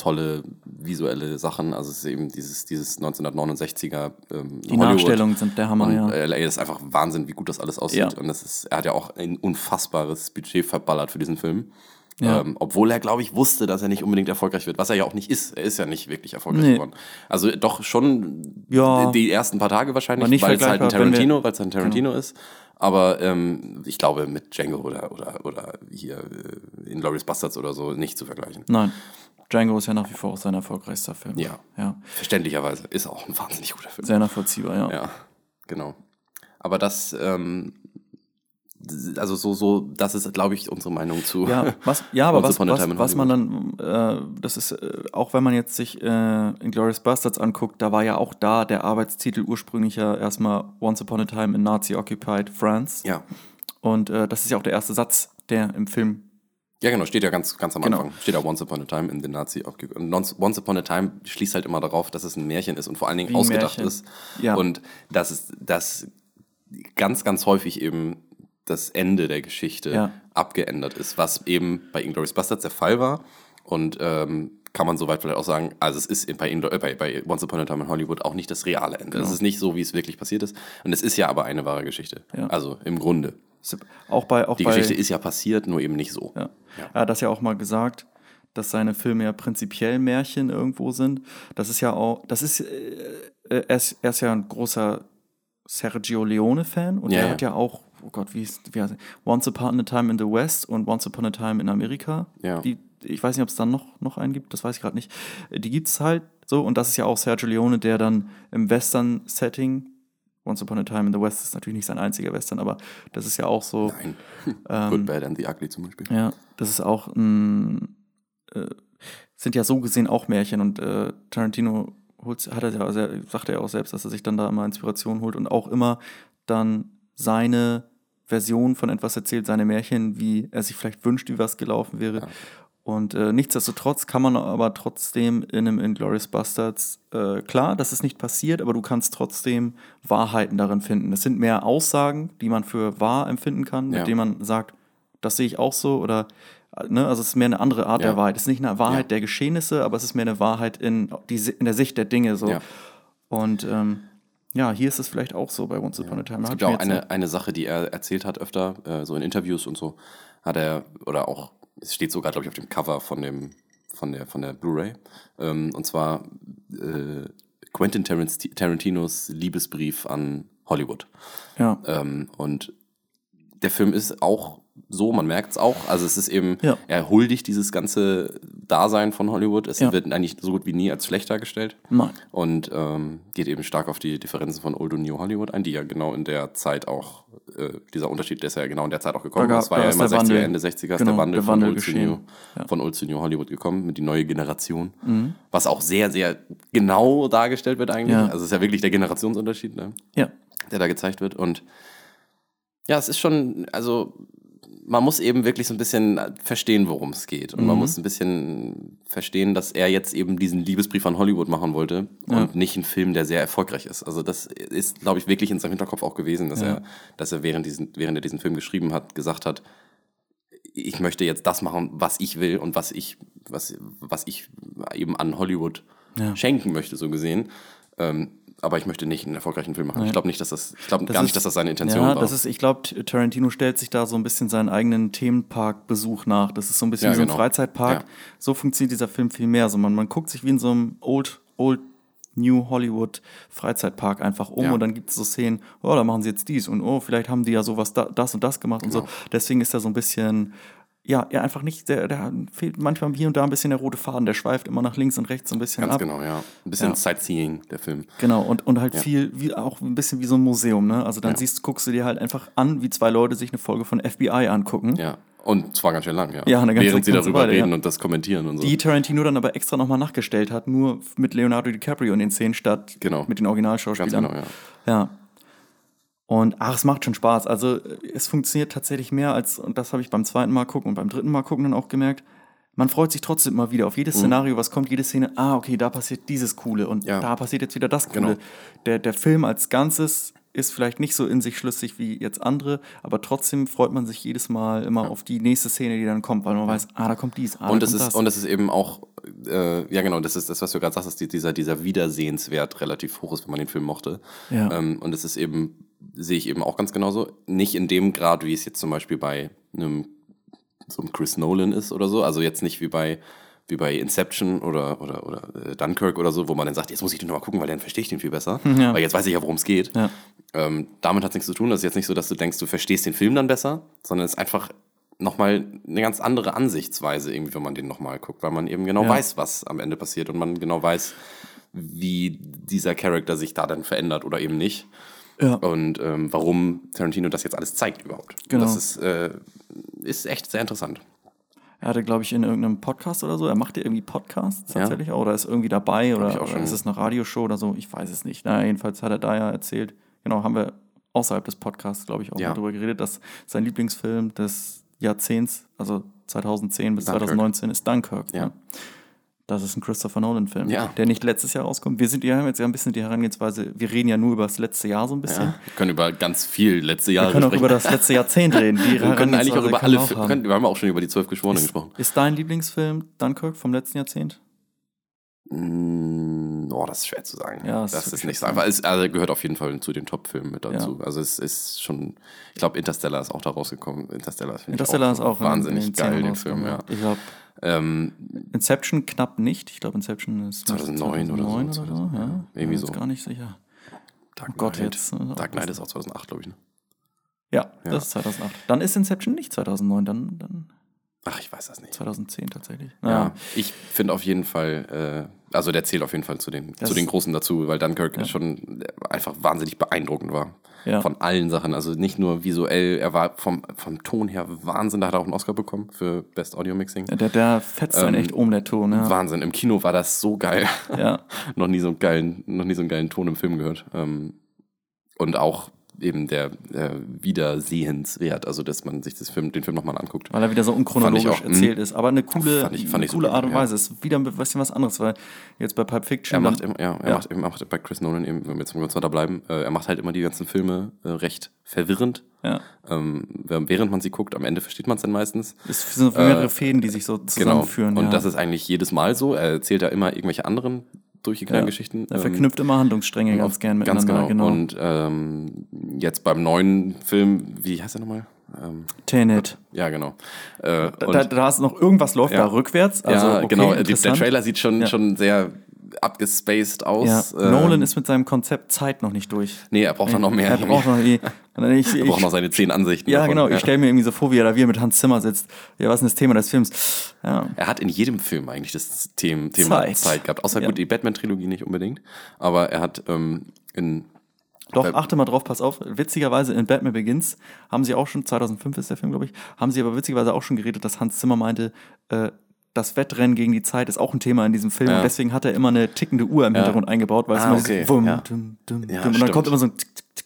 Speaker 1: tolle visuelle Sachen. Also es ist eben dieses, dieses 1969er ähm,
Speaker 2: Die Nachstellungen sind der Hammer,
Speaker 1: Und
Speaker 2: ja.
Speaker 1: LA ist einfach Wahnsinn, wie gut das alles aussieht.
Speaker 2: Ja.
Speaker 1: Und das ist, er hat ja auch ein unfassbares Budget verballert für diesen Film.
Speaker 2: Ja.
Speaker 1: Ähm, obwohl er, glaube ich, wusste, dass er nicht unbedingt erfolgreich wird, was er ja auch nicht ist. Er ist ja nicht wirklich erfolgreich
Speaker 2: Nee.
Speaker 1: geworden. Also doch schon
Speaker 2: Ja.
Speaker 1: die ersten paar Tage wahrscheinlich, weil es halt ein Tarantino, weil es ein Tarantino ist. Aber ähm, ich glaube, mit Django oder, oder, oder hier äh, in Glorious Bastards oder so nicht zu vergleichen.
Speaker 2: Nein, Django ist ja nach wie vor auch sein erfolgreichster Film.
Speaker 1: Ja.
Speaker 2: ja.
Speaker 1: Verständlicherweise. Ist auch ein wahnsinnig guter Film.
Speaker 2: Sehr nachvollziehbar, ja.
Speaker 1: Ja, genau. Aber das, ähm, also so, so, das ist, glaube ich, unsere Meinung zu.
Speaker 2: Ja, was, ja aber was, was, was man dann, äh, das ist, äh, auch wenn man jetzt sich äh, Inglourious Bastards anguckt, da war ja auch da der Arbeitstitel ursprünglich ja erstmal Once Upon a Time in Nazi-Occupied France.
Speaker 1: Ja.
Speaker 2: Und äh, das ist ja auch der erste Satz, der im Film.
Speaker 1: Ja, genau, steht ja ganz, ganz am
Speaker 2: Genau.
Speaker 1: Anfang. Steht ja Once Upon a Time in the Nazi. Und Once Upon a Time schließt halt immer darauf, dass es ein Märchen ist und vor allen Dingen
Speaker 2: Wie
Speaker 1: ausgedacht
Speaker 2: Märchen.
Speaker 1: ist.
Speaker 2: Ja.
Speaker 1: Und dass es, dass ganz, ganz häufig eben das Ende der Geschichte
Speaker 2: Ja.
Speaker 1: abgeändert ist, was eben bei Inglourious Bastards der Fall war. Und ähm, kann man soweit vielleicht auch sagen, also es ist bei, Inglo- äh, bei, bei Once Upon a Time in Hollywood auch nicht das reale Ende. Es ist nicht so, wie es wirklich passiert ist. Und es ist ja aber eine wahre Geschichte.
Speaker 2: Ja.
Speaker 1: Also im Grunde.
Speaker 2: Auch bei, auch
Speaker 1: Die Geschichte ist ja passiert, nur eben nicht so.
Speaker 2: Ja. Er hat das ja auch mal gesagt, dass seine Filme ja prinzipiell Märchen irgendwo sind. Das ist ja auch, das ist, äh, er, ist er ist ja ein großer Sergio Leone-Fan und
Speaker 1: Ja,
Speaker 2: er
Speaker 1: ja.
Speaker 2: hat ja auch, oh Gott, wie ist, wie heißt Once Upon a Time in the West und Once Upon a Time in Amerika.
Speaker 1: Ja.
Speaker 2: Die, ich weiß nicht, ob es dann noch, noch einen gibt, das weiß ich gerade nicht. Die gibt es halt so und das ist ja auch Sergio Leone, der dann im Western-Setting, Once Upon a Time in the West ist natürlich nicht sein einziger Western, aber das ist ja auch so.
Speaker 1: Nein.
Speaker 2: Ähm,
Speaker 1: Good, Bad and the Ugly zum Beispiel.
Speaker 2: Ja, das ist auch ein, äh, sind ja so gesehen auch Märchen und äh, Tarantino holt, hat er ja, sagt er ja auch selbst, dass er sich dann da immer Inspiration holt und auch immer dann seine Version von etwas erzählt, seine Märchen, wie er sich vielleicht wünscht, wie was gelaufen wäre.
Speaker 1: Ja.
Speaker 2: Und äh, nichtsdestotrotz kann man aber trotzdem in einem Inglourious Bastards, äh, klar, das ist nicht passiert, aber du kannst trotzdem Wahrheiten darin finden. Es sind mehr Aussagen, die man für wahr empfinden kann,
Speaker 1: Ja.
Speaker 2: mit denen man sagt, das sehe ich auch so oder äh, ne, also es ist mehr eine andere Art
Speaker 1: Ja.
Speaker 2: der Wahrheit. Es ist nicht eine Wahrheit
Speaker 1: Ja.
Speaker 2: der Geschehnisse, aber es ist mehr eine Wahrheit in, die, in der Sicht der Dinge so. Und ähm, ja, hier ist es vielleicht auch so bei Once Upon a Time.
Speaker 1: Es gibt ja auch eine, eine Sache, die er erzählt hat öfter, äh, so in Interviews und so, hat er, oder auch, es steht sogar, glaube ich, auf dem Cover von dem, von der, von der Blu-ray. Ähm, und zwar äh, Quentin Taranti- Tarantinos Liebesbrief an Hollywood.
Speaker 2: Ja.
Speaker 1: Ähm, und der Film ist auch so, man merkt es auch. Also es ist eben,
Speaker 2: Ja.
Speaker 1: er huldigt dieses ganze Dasein von Hollywood. Es
Speaker 2: Ja.
Speaker 1: wird eigentlich so gut wie nie als schlecht dargestellt.
Speaker 2: Nein.
Speaker 1: Und ähm, geht eben stark auf die Differenzen von Old und New Hollywood ein, die ja genau in der Zeit auch, äh, dieser Unterschied, der ist ja genau in der Zeit auch gekommen.
Speaker 2: Da
Speaker 1: das war
Speaker 2: da
Speaker 1: ja immer
Speaker 2: der
Speaker 1: 60er,
Speaker 2: Wandel.
Speaker 1: Ende 60er ist
Speaker 2: Genau,
Speaker 1: der Wandel,
Speaker 2: der Wandel
Speaker 1: von, Old. New,
Speaker 2: Ja.
Speaker 1: von Old to New Hollywood gekommen, mit die neue Generation.
Speaker 2: Mhm.
Speaker 1: Was auch sehr, sehr genau dargestellt wird eigentlich. Also es ist ja wirklich der Generationsunterschied, ne?
Speaker 2: Ja.
Speaker 1: der da gezeigt wird. Und ja, es ist schon, also man muss eben wirklich so ein bisschen verstehen, worum es geht. Und man
Speaker 2: Mhm.
Speaker 1: muss ein bisschen verstehen, dass er jetzt eben diesen Liebesbrief an Hollywood machen wollte
Speaker 2: Ja.
Speaker 1: und nicht einen Film, der sehr erfolgreich ist. Also das ist, glaube ich, wirklich in seinem Hinterkopf auch gewesen, dass
Speaker 2: Ja.
Speaker 1: er, dass er während, diesen, während er diesen Film geschrieben hat, gesagt hat, ich möchte jetzt das machen, was ich will und was ich, was, was ich eben an Hollywood
Speaker 2: Ja.
Speaker 1: schenken möchte, so gesehen. Ähm, aber ich möchte nicht einen erfolgreichen Film machen. Ich glaube nicht, dass das, ich glaube gar nicht,
Speaker 2: ist-
Speaker 1: dass das seine Intention
Speaker 2: ja,
Speaker 1: war.
Speaker 2: das ist, ich glaube, Tarantino stellt sich da so ein bisschen seinen eigenen Themenparkbesuch nach. Das ist so ein bisschen
Speaker 1: Ja,
Speaker 2: wie so ein
Speaker 1: genau.
Speaker 2: Freizeitpark.
Speaker 1: Ja.
Speaker 2: So funktioniert dieser Film viel mehr. Also man, man guckt sich wie in so einem Old, Old New Hollywood Freizeitpark einfach um
Speaker 1: Ja.
Speaker 2: und dann gibt es so Szenen, oh, da machen sie jetzt dies und oh, vielleicht haben die ja sowas da, das und das gemacht und
Speaker 1: Genau.
Speaker 2: so. Deswegen ist er so ein bisschen, ja, er einfach nicht, der, der fehlt manchmal hier und da ein bisschen der rote Faden, der schweift immer nach links und rechts so ein bisschen
Speaker 1: Ganz
Speaker 2: ab.
Speaker 1: genau, ja. Ein bisschen
Speaker 2: Ja.
Speaker 1: Sightseeing, der Film.
Speaker 2: Genau, und, und halt
Speaker 1: Ja.
Speaker 2: viel, wie, auch ein bisschen wie so ein Museum, ne? Also dann
Speaker 1: Ja.
Speaker 2: siehst, guckst du dir halt einfach an, wie zwei Leute sich eine Folge von FBI angucken.
Speaker 1: Ja. Und zwar ganz schön lang, ja.
Speaker 2: Ja, eine ganze-
Speaker 1: Während sie darüber
Speaker 2: Weile,
Speaker 1: reden
Speaker 2: ja.
Speaker 1: und das kommentieren und so.
Speaker 2: Die Tarantino dann aber extra nochmal nachgestellt hat, nur mit Leonardo DiCaprio in den Szenen statt
Speaker 1: Genau.
Speaker 2: mit den
Speaker 1: ganz
Speaker 2: Originalschauspielern.
Speaker 1: genau, ja.
Speaker 2: Ja. Und ach, es macht schon Spaß. Also es funktioniert tatsächlich mehr als, und das habe ich beim zweiten Mal gucken und beim dritten Mal gucken dann auch gemerkt, man freut sich trotzdem immer wieder auf
Speaker 1: Mhm.
Speaker 2: jedes Szenario, was kommt, jede Szene, ah, okay, da passiert dieses Coole und
Speaker 1: Ja.
Speaker 2: da passiert jetzt wieder das Coole.
Speaker 1: Genau.
Speaker 2: Der, der Film als Ganzes ist vielleicht nicht so in sich schlüssig wie jetzt andere, aber trotzdem freut man sich jedes Mal immer auf die nächste Szene, die dann kommt, weil man weiß, ah, da kommt dies, ah,
Speaker 1: Und
Speaker 2: da
Speaker 1: es
Speaker 2: kommt
Speaker 1: ist,
Speaker 2: das.
Speaker 1: und es ist eben auch, äh, ja genau, das ist das, was du gerade sagst, dass die, dieser, dieser Wiedersehenswert relativ hoch ist, wenn man den Film mochte.
Speaker 2: Ja.
Speaker 1: Ähm, und es ist eben, sehe ich eben auch ganz genauso, nicht in dem Grad, wie es jetzt zum Beispiel bei einem, so einem Chris Nolan ist oder so, also jetzt nicht wie bei wie bei Inception oder, oder, oder äh, Dunkirk oder so, wo man dann sagt, jetzt muss ich den nochmal gucken, weil dann verstehe ich den viel besser.
Speaker 2: Ja.
Speaker 1: Weil jetzt weiß ich ja, worum es geht.
Speaker 2: Ja.
Speaker 1: Ähm, damit hat es nichts zu tun. Das ist jetzt nicht so, dass du denkst, du verstehst den Film dann besser, sondern es ist einfach nochmal eine ganz andere Ansichtsweise, irgendwie, wenn man den nochmal guckt, weil man eben genau
Speaker 2: Ja.
Speaker 1: weiß, was am Ende passiert und man genau weiß, wie dieser Charakter sich da dann verändert oder eben nicht.
Speaker 2: Ja.
Speaker 1: Und ähm, warum Tarantino das jetzt alles zeigt überhaupt.
Speaker 2: Genau.
Speaker 1: Das ist, äh, ist echt sehr interessant.
Speaker 2: Er hatte, glaube ich, in irgendeinem Podcast oder so, er macht ja irgendwie Podcasts
Speaker 1: Ja.
Speaker 2: tatsächlich auch, oder ist irgendwie dabei oder, oder ist es eine Radioshow oder so, ich weiß es nicht. Naja, jedenfalls hat er da ja erzählt, genau, haben wir außerhalb des Podcasts, glaube ich, auch
Speaker 1: Ja.
Speaker 2: mal drüber geredet, dass sein Lieblingsfilm des Jahrzehnts, also 2010 bis
Speaker 1: Dunkirk.
Speaker 2: 2019, ist Dunkirk.
Speaker 1: Ja.
Speaker 2: Ja. Das ist ein Christopher Nolan-Film,
Speaker 1: Ja.
Speaker 2: der nicht letztes Jahr rauskommt. Wir sind, wir haben jetzt ja ein bisschen die Herangehensweise, wir reden ja nur über das letzte Jahr so ein bisschen.
Speaker 1: Ja. Wir können über ganz viel letzte Jahre
Speaker 2: Wir können auch über das letzte Jahrzehnt reden.
Speaker 1: Wir können eigentlich auch über alle
Speaker 2: auch
Speaker 1: Filme.
Speaker 2: haben.
Speaker 1: können- Wir haben auch schon über die zwölf Geschworenen gesprochen.
Speaker 2: Ist dein Lieblingsfilm Dunkirk vom letzten Jahrzehnt?
Speaker 1: Mm, Oh, das ist schwer zu sagen.
Speaker 2: Ja, das
Speaker 1: das,
Speaker 2: ist
Speaker 1: ist nicht so einfach. Es also gehört auf jeden Fall zu den Top-Filmen mit dazu. Also es ist schon, ich glaube, Interstellar ist auch da rausgekommen. Interstellar
Speaker 2: Interstellar ist auch in-
Speaker 1: wahnsinnig geil, den Film, ja.
Speaker 2: Ich glaube,
Speaker 1: Ähm,
Speaker 2: Inception knapp nicht. Ich glaube, Inception ist
Speaker 1: 2009 oder so,
Speaker 2: 2009 oder so. Ja,
Speaker 1: irgendwie
Speaker 2: Bin
Speaker 1: so.
Speaker 2: gar nicht sicher.
Speaker 1: Dark
Speaker 2: Oh Gott,
Speaker 1: Knight.
Speaker 2: jetzt, äh,
Speaker 1: Dark Knight ist auch 2008, glaube ich. Ne?
Speaker 2: Ja,
Speaker 1: Ja.
Speaker 2: das ist 2008. Dann ist Inception nicht 2009, dann, dann
Speaker 1: Ach, ich weiß das nicht.
Speaker 2: 2010 tatsächlich.
Speaker 1: Ja, ich finde auf jeden Fall, äh, also der zählt auf jeden Fall zu den,
Speaker 2: Das-
Speaker 1: zu den Großen dazu, weil Dunkirk
Speaker 2: Ja.
Speaker 1: schon einfach wahnsinnig beeindruckend war.
Speaker 2: Ja.
Speaker 1: Von allen Sachen. Also nicht nur visuell, er war vom, vom Ton her Wahnsinn, da hat er auch einen Oscar bekommen für Best Audio Mixing.
Speaker 2: Der, der fetzt dann
Speaker 1: Ähm,
Speaker 2: echt um, der Ton. Ja.
Speaker 1: Wahnsinn. Im Kino war das so geil.
Speaker 2: ja.
Speaker 1: noch nie so einen geilen, noch nie so einen geilen Ton im Film gehört. Ähm, und auch eben der äh, Wiedersehenswert, also dass man sich das Film, den Film nochmal anguckt.
Speaker 2: Weil er wieder so unchronologisch
Speaker 1: auch,
Speaker 2: erzählt
Speaker 1: mh.
Speaker 2: ist. Aber eine coole,
Speaker 1: Fand ich- fand
Speaker 2: eine coole
Speaker 1: super,
Speaker 2: Art und
Speaker 1: ja.
Speaker 2: Weise. Ist wieder ein bisschen was anderes, weil jetzt bei Pulp Fiction.
Speaker 1: Er macht, immer, ja, er,
Speaker 2: Ja.
Speaker 1: Macht, er macht bei Chris Nolan eben, wenn wir jetzt mal kurz weiter bleiben, äh, er macht halt immer die ganzen Filme äh, recht verwirrend.
Speaker 2: ja.
Speaker 1: Ähm, während man sie guckt, am Ende versteht man es dann meistens.
Speaker 2: Es sind mehrere Fäden, die sich so zusammenführen.
Speaker 1: Genau. Und
Speaker 2: ja.
Speaker 1: das ist eigentlich jedes Mal so. Er erzählt ja immer irgendwelche anderen durchgeknallten
Speaker 2: ja.
Speaker 1: Geschichten.
Speaker 2: Er
Speaker 1: Ähm,
Speaker 2: verknüpft immer Handlungsstränge ganz gern
Speaker 1: Ganz
Speaker 2: miteinander.
Speaker 1: genau. Und ähm, jetzt beim neuen Film, wie heißt er nochmal? Ähm,
Speaker 2: Tenet.
Speaker 1: ja, genau. Äh,
Speaker 2: Da, da, da ist noch irgendwas läuft
Speaker 1: Ja.
Speaker 2: da rückwärts. Also,
Speaker 1: ja,
Speaker 2: okay,
Speaker 1: genau. Die, der. Trailer sieht schon,
Speaker 2: Ja.
Speaker 1: schon sehr abgespaced
Speaker 2: Ja.
Speaker 1: aus. Ähm,
Speaker 2: Nolan ist mit seinem Konzept Zeit noch nicht durch.
Speaker 1: Nee, er braucht dann noch mehr.
Speaker 2: Er braucht noch die. Ich,
Speaker 1: er braucht
Speaker 2: ich,
Speaker 1: noch seine zehn Ansichten.
Speaker 2: ja,
Speaker 1: davon.
Speaker 2: genau. Ich stelle mir irgendwie so vor, wie er da wieder mit Hans Zimmer sitzt. Ja, was ist denn das Thema des Films? Ja.
Speaker 1: Er hat in jedem Film eigentlich das Thema,
Speaker 2: Zeit.
Speaker 1: Zeit. gehabt. Außer
Speaker 2: Ja.
Speaker 1: gut, die Batman-Trilogie nicht unbedingt. Aber er hat ähm, in.
Speaker 2: Doch, achte mal drauf, pass auf. Witzigerweise in Batman Begins haben sie auch schon, 2005 ist der Film, glaube ich, haben sie aber witzigerweise auch schon geredet, dass Hans Zimmer meinte, äh, das Wettrennen gegen die Zeit ist auch ein Thema in diesem Film.
Speaker 1: Ja.
Speaker 2: Und deswegen hat er immer eine tickende Uhr im Hintergrund eingebaut, weil es
Speaker 1: Ah,
Speaker 2: immer
Speaker 1: okay.
Speaker 2: dieses Wum,
Speaker 1: Ja.
Speaker 2: dum, dum, dum, und dann kommt immer so ein Tick, Tick,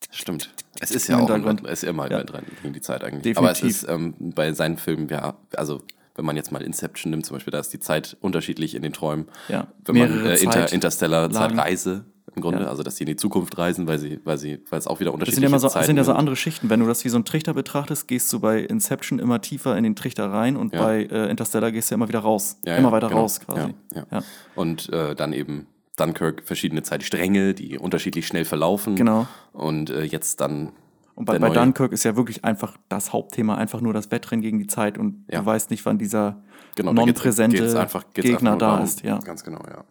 Speaker 2: Tick.
Speaker 1: Stimmt. Es ist ja auch ein, es ist immer ein. Wettrennen gegen die Zeit eigentlich.
Speaker 2: Definitiv.
Speaker 1: Aber es ist ähm, bei seinen Filmen, ja, also wenn man jetzt mal Inception nimmt, zum Beispiel, da ist die Zeit unterschiedlich in den Träumen.
Speaker 2: Ja.
Speaker 1: Wenn man
Speaker 2: Mehrere
Speaker 1: äh, Inter,
Speaker 2: Zeit-
Speaker 1: Interstellar
Speaker 2: Lagen.
Speaker 1: Zeitreise im Grunde,
Speaker 2: Ja.
Speaker 1: also dass sie in die Zukunft reisen, weil sie, weil sie, weil es auch wieder
Speaker 2: Das
Speaker 1: unterschiedliche
Speaker 2: sind ja, immer so, das sind ja so andere Schichten. Wenn du das wie so einen Trichter betrachtest, gehst du bei Inception immer tiefer in den Trichter rein und
Speaker 1: Ja.
Speaker 2: bei äh, Interstellar gehst du ja immer wieder raus.
Speaker 1: Ja,
Speaker 2: immer weiter
Speaker 1: genau.
Speaker 2: raus quasi.
Speaker 1: Ja, ja.
Speaker 2: Ja.
Speaker 1: Und äh, dann eben Dunkirk verschiedene Zeitstränge, die unterschiedlich schnell verlaufen.
Speaker 2: Genau.
Speaker 1: Und äh, jetzt dann.
Speaker 2: Und bei, bei Dunkirk ist ja wirklich einfach das Hauptthema einfach nur das Wettrennen gegen die Zeit und
Speaker 1: Ja.
Speaker 2: du weißt nicht, wann dieser
Speaker 1: Genau,
Speaker 2: non-präsente Gegner
Speaker 1: einfach
Speaker 2: da ist. Ja.
Speaker 1: Ganz genau, ja.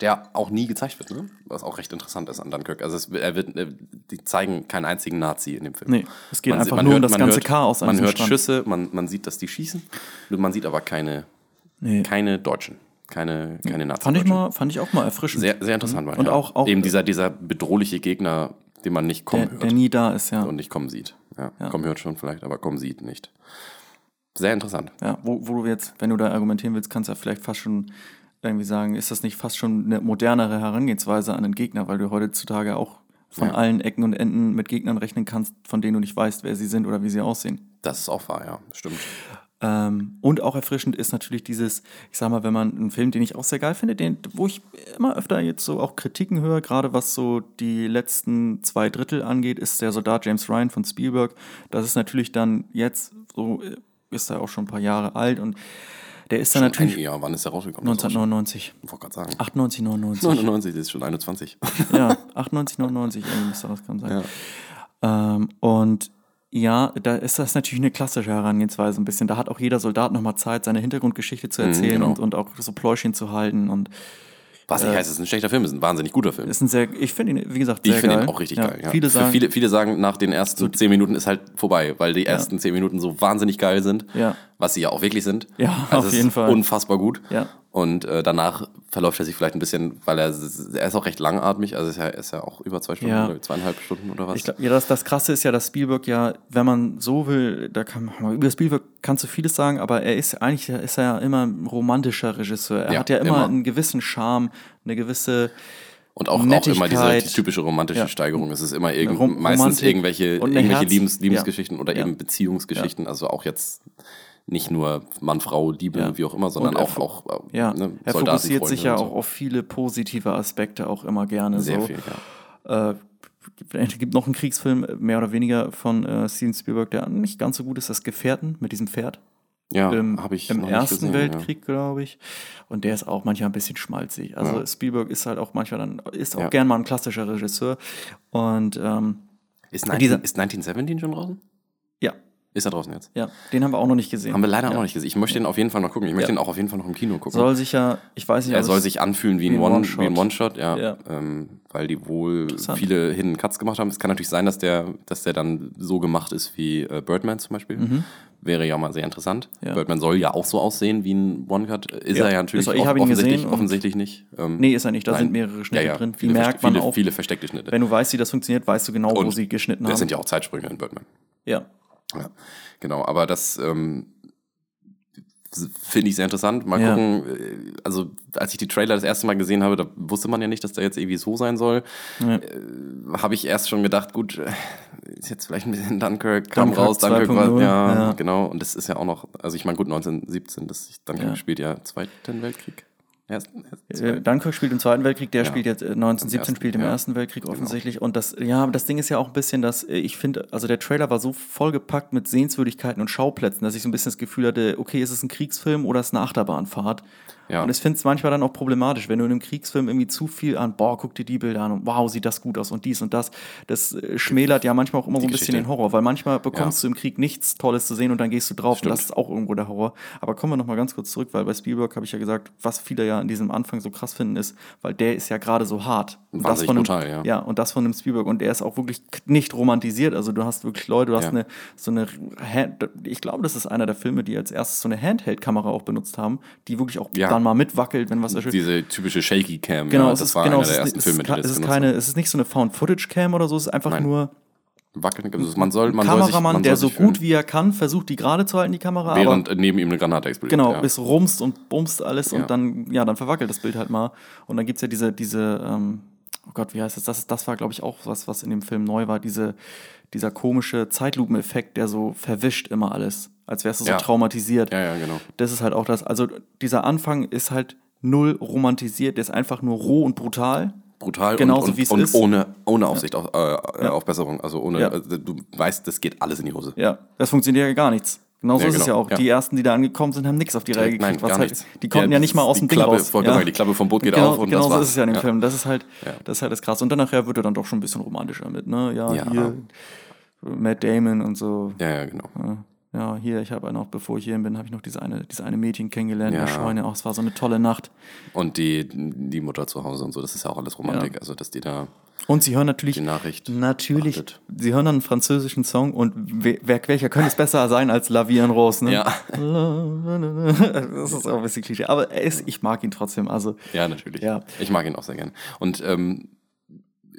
Speaker 1: Der auch nie gezeigt wird, ne? Was auch recht interessant ist an Dunkirk. Also es, er wird, äh, die zeigen keinen einzigen Nazi in dem Film.
Speaker 2: Nee, es geht
Speaker 1: Man
Speaker 2: einfach
Speaker 1: man
Speaker 2: nur um
Speaker 1: hört-
Speaker 2: das
Speaker 1: man
Speaker 2: ganze
Speaker 1: hört,
Speaker 2: Chaos an
Speaker 1: Man hört
Speaker 2: Strand.
Speaker 1: Schüsse, man, man sieht, dass die schießen. Man sieht aber keine,
Speaker 2: Nee.
Speaker 1: keine Deutschen. Keine, keine Nazis.
Speaker 2: Fand ich, mal, fand ich auch mal erfrischend.
Speaker 1: Sehr, sehr interessant war.
Speaker 2: Und
Speaker 1: ja.
Speaker 2: auch- auch-
Speaker 1: Eben dieser, dieser bedrohliche Gegner, den man nicht kommen
Speaker 2: der,
Speaker 1: hört.
Speaker 2: der nie da ist, ja.
Speaker 1: und nicht kommen sieht. Ja,
Speaker 2: Ja.
Speaker 1: kommen hört schon vielleicht, aber kommen sieht nicht. Sehr interessant.
Speaker 2: Ja, wo, wo du jetzt, wenn du da argumentieren willst, kannst du ja vielleicht fast schon irgendwie sagen, ist das nicht fast schon eine modernere Herangehensweise an den Gegner, weil du heutzutage auch von
Speaker 1: Ja.
Speaker 2: allen Ecken und Enden mit Gegnern rechnen kannst, von denen du nicht weißt, wer sie sind oder wie sie aussehen.
Speaker 1: Das ist auch wahr, ja. Stimmt.
Speaker 2: Ähm, und auch erfrischend ist natürlich dieses, ich sag mal, wenn man einen Film, den ich auch sehr geil finde, den, wo ich immer öfter jetzt so auch Kritiken höre, gerade was so die letzten zwei Drittel angeht, ist der Soldat James Ryan von Spielberg. Das ist natürlich dann jetzt, so äh, ist er auch schon ein paar Jahre alt und der ist dann
Speaker 1: Schon
Speaker 2: natürlich
Speaker 1: ein Jahr, wann ist der rausgekommen? Das war schon-
Speaker 2: 1999,
Speaker 1: Ich wollte gerade sagen.
Speaker 2: 98, 99.
Speaker 1: 99, das ist schon 21.
Speaker 2: ja, 98, 99, irgendwie müsste das kann sein.
Speaker 1: Ja.
Speaker 2: Ähm, und ja, da ist das natürlich eine klassische Herangehensweise ein bisschen. Da hat auch jeder Soldat nochmal Zeit, seine Hintergrundgeschichte zu erzählen
Speaker 1: genau.
Speaker 2: und, und auch so Pläuschen zu halten. Und
Speaker 1: Was nicht heißt, es ist ein schlechter Film, es ist ein wahnsinnig guter Film.
Speaker 2: ist ein sehr, ich finde ihn, wie gesagt,
Speaker 1: Ich
Speaker 2: sehr
Speaker 1: finde
Speaker 2: geil.
Speaker 1: ihn auch richtig
Speaker 2: ja,
Speaker 1: geil. Ja.
Speaker 2: Viele sagen,
Speaker 1: viele, viele sagen, nach den ersten zehn Minuten ist halt vorbei, weil die ersten zehn Minuten so wahnsinnig geil sind,
Speaker 2: Ja.
Speaker 1: Was sie ja auch wirklich sind.
Speaker 2: Ja,
Speaker 1: also
Speaker 2: auf jeden
Speaker 1: ist
Speaker 2: Fall.
Speaker 1: Unfassbar gut.
Speaker 2: Ja.
Speaker 1: Und äh, danach verläuft er sich vielleicht ein bisschen, weil er, er ist auch recht langatmig, also ist ja, ist ja auch über zwei Stunden
Speaker 2: Ja.
Speaker 1: oder zweieinhalb Stunden oder was.
Speaker 2: Ich glaub, ja, das, das Krasse ist ja, dass Spielberg ja, wenn man so will, da kann man über Spielberg kannst du vieles sagen, aber er ist eigentlich ist er ja immer ein romantischer Regisseur. Er
Speaker 1: Ja,
Speaker 2: hat ja immer,
Speaker 1: immer.
Speaker 2: einen gewissen Charme, eine gewisse
Speaker 1: Und auch, auch immer diese die typische romantische
Speaker 2: Ja.
Speaker 1: Steigerung. Es ist immer irgend, meistens irgendwelche, irgendwelche
Speaker 2: Herz-
Speaker 1: Liebes,
Speaker 2: ja.
Speaker 1: Liebesgeschichten oder eben Beziehungsgeschichten. Also auch jetzt nicht nur Mann, Frau, Liebe,
Speaker 2: Ja.
Speaker 1: wie auch immer, sondern
Speaker 2: er
Speaker 1: auch, auch äh,
Speaker 2: Ja,
Speaker 1: ne,
Speaker 2: er fokussiert sich ja
Speaker 1: und
Speaker 2: auch auf viele positive Aspekte auch immer gerne.
Speaker 1: Sehr
Speaker 2: so.
Speaker 1: viel, ja.
Speaker 2: Äh, es gibt noch einen Kriegsfilm, mehr oder weniger, von äh, Steven Spielberg, der nicht ganz so gut ist, das Gefährten mit diesem Pferd.
Speaker 1: Ja,
Speaker 2: Im,
Speaker 1: habe ich
Speaker 2: im Ersten
Speaker 1: gesehen,
Speaker 2: Weltkrieg, glaube ich. Und der ist auch manchmal ein bisschen schmalzig. Also
Speaker 1: Ja.
Speaker 2: Spielberg ist halt auch manchmal dann, ist auch
Speaker 1: Ja.
Speaker 2: gern mal ein klassischer Regisseur. Und ähm,
Speaker 1: Ja. Ist, 19,
Speaker 2: Dieser-
Speaker 1: ist 1917 schon draußen?
Speaker 2: Ja,
Speaker 1: Ist er draußen jetzt?
Speaker 2: ja, den haben wir auch noch nicht gesehen.
Speaker 1: Haben wir leider
Speaker 2: ja.
Speaker 1: auch noch nicht gesehen. Ich möchte den auf jeden Fall noch gucken. Ich möchte
Speaker 2: Ja.
Speaker 1: den auch auf jeden Fall noch im Kino gucken.
Speaker 2: Soll sich ja, ich weiß nicht,
Speaker 1: er soll sich anfühlen wie ein,
Speaker 2: wie ein
Speaker 1: One,
Speaker 2: One-Shot.
Speaker 1: ein One-Shot, ja.
Speaker 2: Ja.
Speaker 1: Ähm, weil die wohl viele Hidden Cuts gemacht haben. Es kann natürlich sein, dass der, dass der dann so gemacht ist wie äh, Birdman zum Beispiel. Wäre ja mal sehr interessant.
Speaker 2: Mhm. Ja.
Speaker 1: Birdman soll ja auch so aussehen wie ein One-Cut. Ist
Speaker 2: Ja.
Speaker 1: er ja natürlich.
Speaker 2: Ich
Speaker 1: off- offensichtlich, offensichtlich nicht. Ähm,
Speaker 2: Nee, ist er nicht. Da
Speaker 1: nein.
Speaker 2: sind mehrere Schnitte
Speaker 1: ja, ja.
Speaker 2: drin.
Speaker 1: Viele,
Speaker 2: merkt man
Speaker 1: viele,
Speaker 2: auch.
Speaker 1: viele versteckte Schnitte.
Speaker 2: Wenn du weißt, wie das funktioniert, weißt du genau, wo
Speaker 1: Und
Speaker 2: sie geschnitten
Speaker 1: Das
Speaker 2: haben.
Speaker 1: sind ja auch Zeitsprünge in Birdman.
Speaker 2: ja.
Speaker 1: Ja, genau. Aber das ähm, finde ich sehr interessant. Mal
Speaker 2: Ja.
Speaker 1: gucken. äh, Also, als ich die Trailer das erste Mal gesehen habe, da wusste man ja nicht, dass der jetzt irgendwie so sein soll.
Speaker 2: Ja.
Speaker 1: Äh, habe ich erst schon gedacht, gut, äh, ist jetzt vielleicht ein bisschen Dunkirk, kam
Speaker 2: Dunkirk
Speaker 1: raus, Dunkirk war,
Speaker 2: 2.0,
Speaker 1: ja,
Speaker 2: ja.
Speaker 1: genau. Und das ist ja auch noch, also ich meine, gut, 1917, das Dunkirk
Speaker 2: Ja.
Speaker 1: spielt ja Zweiten Weltkrieg. Ersten, ersten,
Speaker 2: Äh, Dunkirk spielt im Zweiten Weltkrieg, der
Speaker 1: Ja.
Speaker 2: spielt jetzt äh, 1917
Speaker 1: Im
Speaker 2: spielt im
Speaker 1: ersten, ja.
Speaker 2: Ersten Weltkrieg offensichtlich. Und das, ja, das Ding ist ja auch ein bisschen, dass äh, ich finde, also der Trailer war so vollgepackt mit Sehenswürdigkeiten und Schauplätzen, dass ich so ein bisschen das Gefühl hatte, okay, ist es ein Kriegsfilm oder ist es eine Achterbahnfahrt?
Speaker 1: Ja.
Speaker 2: Und ich finde es manchmal dann auch problematisch, wenn du in einem Kriegsfilm irgendwie zu viel an, boah, guck dir die Bilder an und wow, sieht das gut aus und dies und das. Das äh, schmälert ja manchmal auch immer so ein bisschen
Speaker 1: Geschichte.
Speaker 2: den Horror, weil manchmal bekommst du im Krieg nichts Tolles zu sehen und dann gehst du drauf und das ist auch irgendwo der Horror. Aber kommen wir nochmal ganz kurz zurück, weil bei Spielberg habe ich ja gesagt, was viele ja an diesem Anfang so krass finden ist, weil der ist ja gerade so hart. Und
Speaker 1: Wahnsinnig
Speaker 2: von einem,
Speaker 1: brutal, ja.
Speaker 2: Ja, und das von dem Spielberg und der ist auch wirklich nicht romantisiert. Also du hast wirklich Leute, du hast
Speaker 1: Ja.
Speaker 2: eine, so eine, Hand, ich glaube, das ist einer der Filme, die als erstes so eine Handheld-Kamera auch benutzt haben, die wirklich auch
Speaker 1: Ja.
Speaker 2: dann mal mitwackelt, wenn was erscheint.
Speaker 1: Diese typische Shaky Cam,
Speaker 2: Genau,
Speaker 1: ja,
Speaker 2: es
Speaker 1: das
Speaker 2: ist,
Speaker 1: war
Speaker 2: genau,
Speaker 1: einer
Speaker 2: es
Speaker 1: der
Speaker 2: ist,
Speaker 1: ersten
Speaker 2: es
Speaker 1: Filme,
Speaker 2: ist,
Speaker 1: die das
Speaker 2: es ist keine, es ist nicht so eine Found-Footage-Cam oder so, es ist einfach
Speaker 1: Nein.
Speaker 2: nur
Speaker 1: Wackeln, also man soll,
Speaker 2: ein
Speaker 1: man soll sich,
Speaker 2: Kameramann,
Speaker 1: man
Speaker 2: der
Speaker 1: soll
Speaker 2: so gut wie er kann, versucht die gerade zu halten, die Kamera,
Speaker 1: während
Speaker 2: aber
Speaker 1: neben ihm eine Granate explodiert.
Speaker 2: genau,
Speaker 1: ja.
Speaker 2: es rumst und bumst alles
Speaker 1: Ja.
Speaker 2: und dann, ja, dann verwackelt das Bild halt mal. Und dann gibt's ja diese, diese, ähm, oh Gott, wie heißt das? Das, das war, glaube ich, auch was, was in dem Film neu war, diese, dieser komische Zeitlupeneffekt, der so verwischt immer alles, als wärst du so
Speaker 1: Ja.
Speaker 2: traumatisiert.
Speaker 1: ja, ja, genau.
Speaker 2: Das ist halt auch das, also dieser Anfang ist halt null romantisiert, der ist einfach nur roh und brutal.
Speaker 1: brutal
Speaker 2: Genauso
Speaker 1: und,
Speaker 2: wie es
Speaker 1: und, und
Speaker 2: ist.
Speaker 1: ohne, ohne Aufsicht auf, äh,
Speaker 2: Ja.
Speaker 1: Aufbesserung. Also ohne,
Speaker 2: Ja.
Speaker 1: also du weißt, das geht alles in die Hose.
Speaker 2: Ja, das funktioniert ja gar nichts. Genauso
Speaker 1: Ja,
Speaker 2: ist es ja
Speaker 1: genau,
Speaker 2: auch.
Speaker 1: ja.
Speaker 2: Die ersten, die da angekommen sind, haben nichts auf die Reihe gekriegt.
Speaker 1: Nein,
Speaker 2: was
Speaker 1: gar
Speaker 2: halt,
Speaker 1: nichts.
Speaker 2: Die konnten ja, nicht mal aus dem Ding
Speaker 1: Klappe,
Speaker 2: raus. ja.
Speaker 1: sagen, die Klappe vom Boot geht
Speaker 2: genau,
Speaker 1: auf und
Speaker 2: genau
Speaker 1: das
Speaker 2: so
Speaker 1: war's.
Speaker 2: ist es ja in dem
Speaker 1: Ja.
Speaker 2: Film. Das ist halt,
Speaker 1: Ja.
Speaker 2: das ist halt das krass. Und dann nachher wird er dann doch schon ein bisschen romantischer mit, ne? Ja,
Speaker 1: Ja.
Speaker 2: hier Matt Damon und so.
Speaker 1: Ja, ja, genau.
Speaker 2: Ja, hier, ich habe noch, bevor ich hierhin bin, habe ich noch diese eine, diese eine Mädchen kennengelernt in
Speaker 1: Ja.
Speaker 2: der Scheune. Oh, es war so eine tolle Nacht.
Speaker 1: Und die, die Mutter zu Hause und so, das ist ja auch alles Romantik.
Speaker 2: Ja.
Speaker 1: Also, dass die da
Speaker 2: Und sie hören natürlich
Speaker 1: die Nachricht.
Speaker 2: Natürlich.
Speaker 1: Achtet.
Speaker 2: Sie hören dann einen französischen Song und wer, welcher könnte es besser sein als La Vie en Rose, ne?
Speaker 1: Ja.
Speaker 2: Das ist auch ein bisschen Klischee. Aber er ist, ich mag ihn trotzdem. Also,
Speaker 1: Ja, natürlich.
Speaker 2: Ja.
Speaker 1: Ich mag ihn auch sehr gern. Und ähm,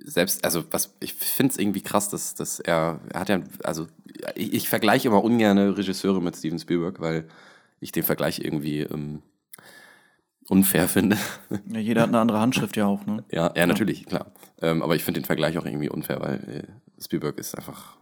Speaker 1: selbst, also was, ich finde es irgendwie krass, dass, dass er, er hat ja, also ich, ich vergleiche immer ungern Regisseure mit Steven Spielberg, weil ich den Vergleich irgendwie ähm, unfair finde.
Speaker 2: Ja, jeder hat eine andere Handschrift ja auch, ne?
Speaker 1: ja, ja, natürlich, klar. Ähm, aber ich finde den Vergleich auch irgendwie unfair, weil äh, Spielberg ist einfach,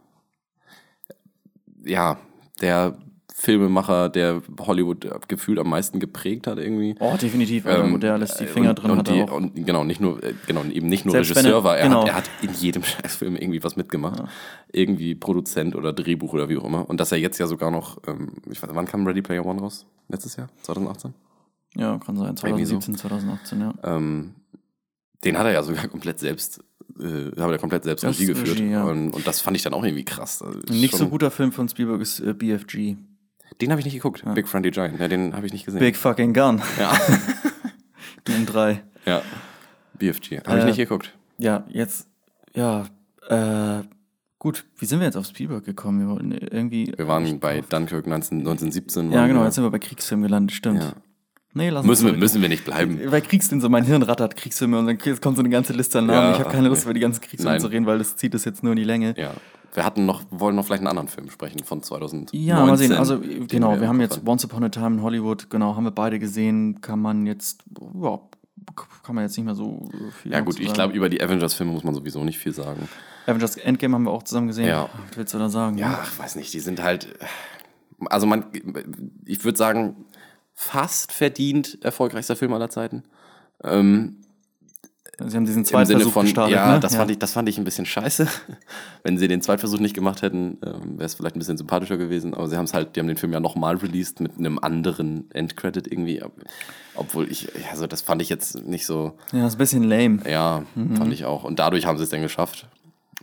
Speaker 1: ja, der Filmemacher, der Hollywood gefühlt am meisten geprägt hat irgendwie.
Speaker 2: Oh, definitiv. Also,
Speaker 1: Ähm,
Speaker 2: der lässt die Finger
Speaker 1: und,
Speaker 2: drin.
Speaker 1: und,
Speaker 2: hat
Speaker 1: die,
Speaker 2: auch.
Speaker 1: und genau, nicht nur, äh, genau, eben nicht nur
Speaker 2: Selbst
Speaker 1: Regisseur
Speaker 2: er-
Speaker 1: war, er,
Speaker 2: genau.
Speaker 1: hat, er hat in jedem Scheißfilm irgendwie was mitgemacht. Irgendwie Produzent oder Drehbuch oder wie auch immer. Und dass er jetzt ja sogar noch, ähm, ich weiß, wann kam Ready Player One raus? Letztes Jahr? 2018?
Speaker 2: Ja, kann sein.
Speaker 1: Irgendwie so.
Speaker 2: 2017, 2018, ja.
Speaker 1: Ähm, den hat er ja sogar komplett selbst, äh, hat er komplett selbst Regie geführt.
Speaker 2: Regie, ja.
Speaker 1: und, und das fand ich dann auch irgendwie krass. Also,
Speaker 2: nicht so guter Film von Spielberg ist äh, BFG.
Speaker 1: Den habe ich nicht geguckt. Big Friendly Giant. Ja, den habe ich nicht gesehen.
Speaker 2: Big fucking Gun.
Speaker 1: Ja.
Speaker 2: Doom 3.
Speaker 1: ja. BFG. Habe ich
Speaker 2: Äh,
Speaker 1: nicht geguckt.
Speaker 2: Ja, jetzt, ja, äh, gut, wie sind wir jetzt auf Spielberg gekommen? Wir wollten irgendwie.
Speaker 1: Wir waren bei Dunkirk 19, 1917.
Speaker 2: Ja, genau, jetzt sind wir bei Kriegsfilmen gelandet, stimmt.
Speaker 1: Ja.
Speaker 2: Nee, lass
Speaker 1: Müssen wir, müssen wir nicht bleiben.
Speaker 2: Bei Kriegsfilmen, so mein Hirn rattert Kriegsfilme und dann kommt so eine ganze Liste an Namen.
Speaker 1: Ja,
Speaker 2: ich habe keine Lust,
Speaker 1: nee.
Speaker 2: über die ganzen Kriegsfilme
Speaker 1: Nein.
Speaker 2: zu reden, weil das zieht es jetzt nur in die Länge.
Speaker 1: Ja. Wir hatten noch, wollen noch vielleicht einen anderen Film sprechen von 2019.
Speaker 2: Ja, mal sehen. Also, genau, wir,
Speaker 1: im
Speaker 2: haben jetzt. Once Upon a Time in Hollywood, genau, haben wir beide gesehen. Kann man jetzt, ja, kann man jetzt nicht mehr so viel
Speaker 1: Ja, gut, ich glaube, über die Avengers-Filme muss man sowieso nicht viel sagen.
Speaker 2: Avengers Endgame haben wir auch zusammen gesehen.
Speaker 1: Ja.
Speaker 2: Was willst du da sagen?
Speaker 1: Ja, ich weiß nicht, die sind halt. Also, man, ich würde sagen, fast verdient erfolgreichster Film aller Zeiten. Ähm,
Speaker 2: Sie haben diesen zweiten Versuch
Speaker 1: von,
Speaker 2: gestartet.
Speaker 1: ja,
Speaker 2: ne?
Speaker 1: das, Fand ich, das fand ich ein bisschen scheiße. Wenn sie den Zweitversuch nicht gemacht hätten, ähm, wäre es vielleicht ein bisschen sympathischer gewesen. Aber sie haben es halt, die haben den Film ja nochmal released mit einem anderen Endcredit irgendwie. Ob- Obwohl ich, ja, also das fand ich jetzt nicht so,
Speaker 2: Ja, ist ein bisschen lame.
Speaker 1: ja,
Speaker 2: Mhm.
Speaker 1: fand ich auch. Und dadurch haben sie es dann geschafft,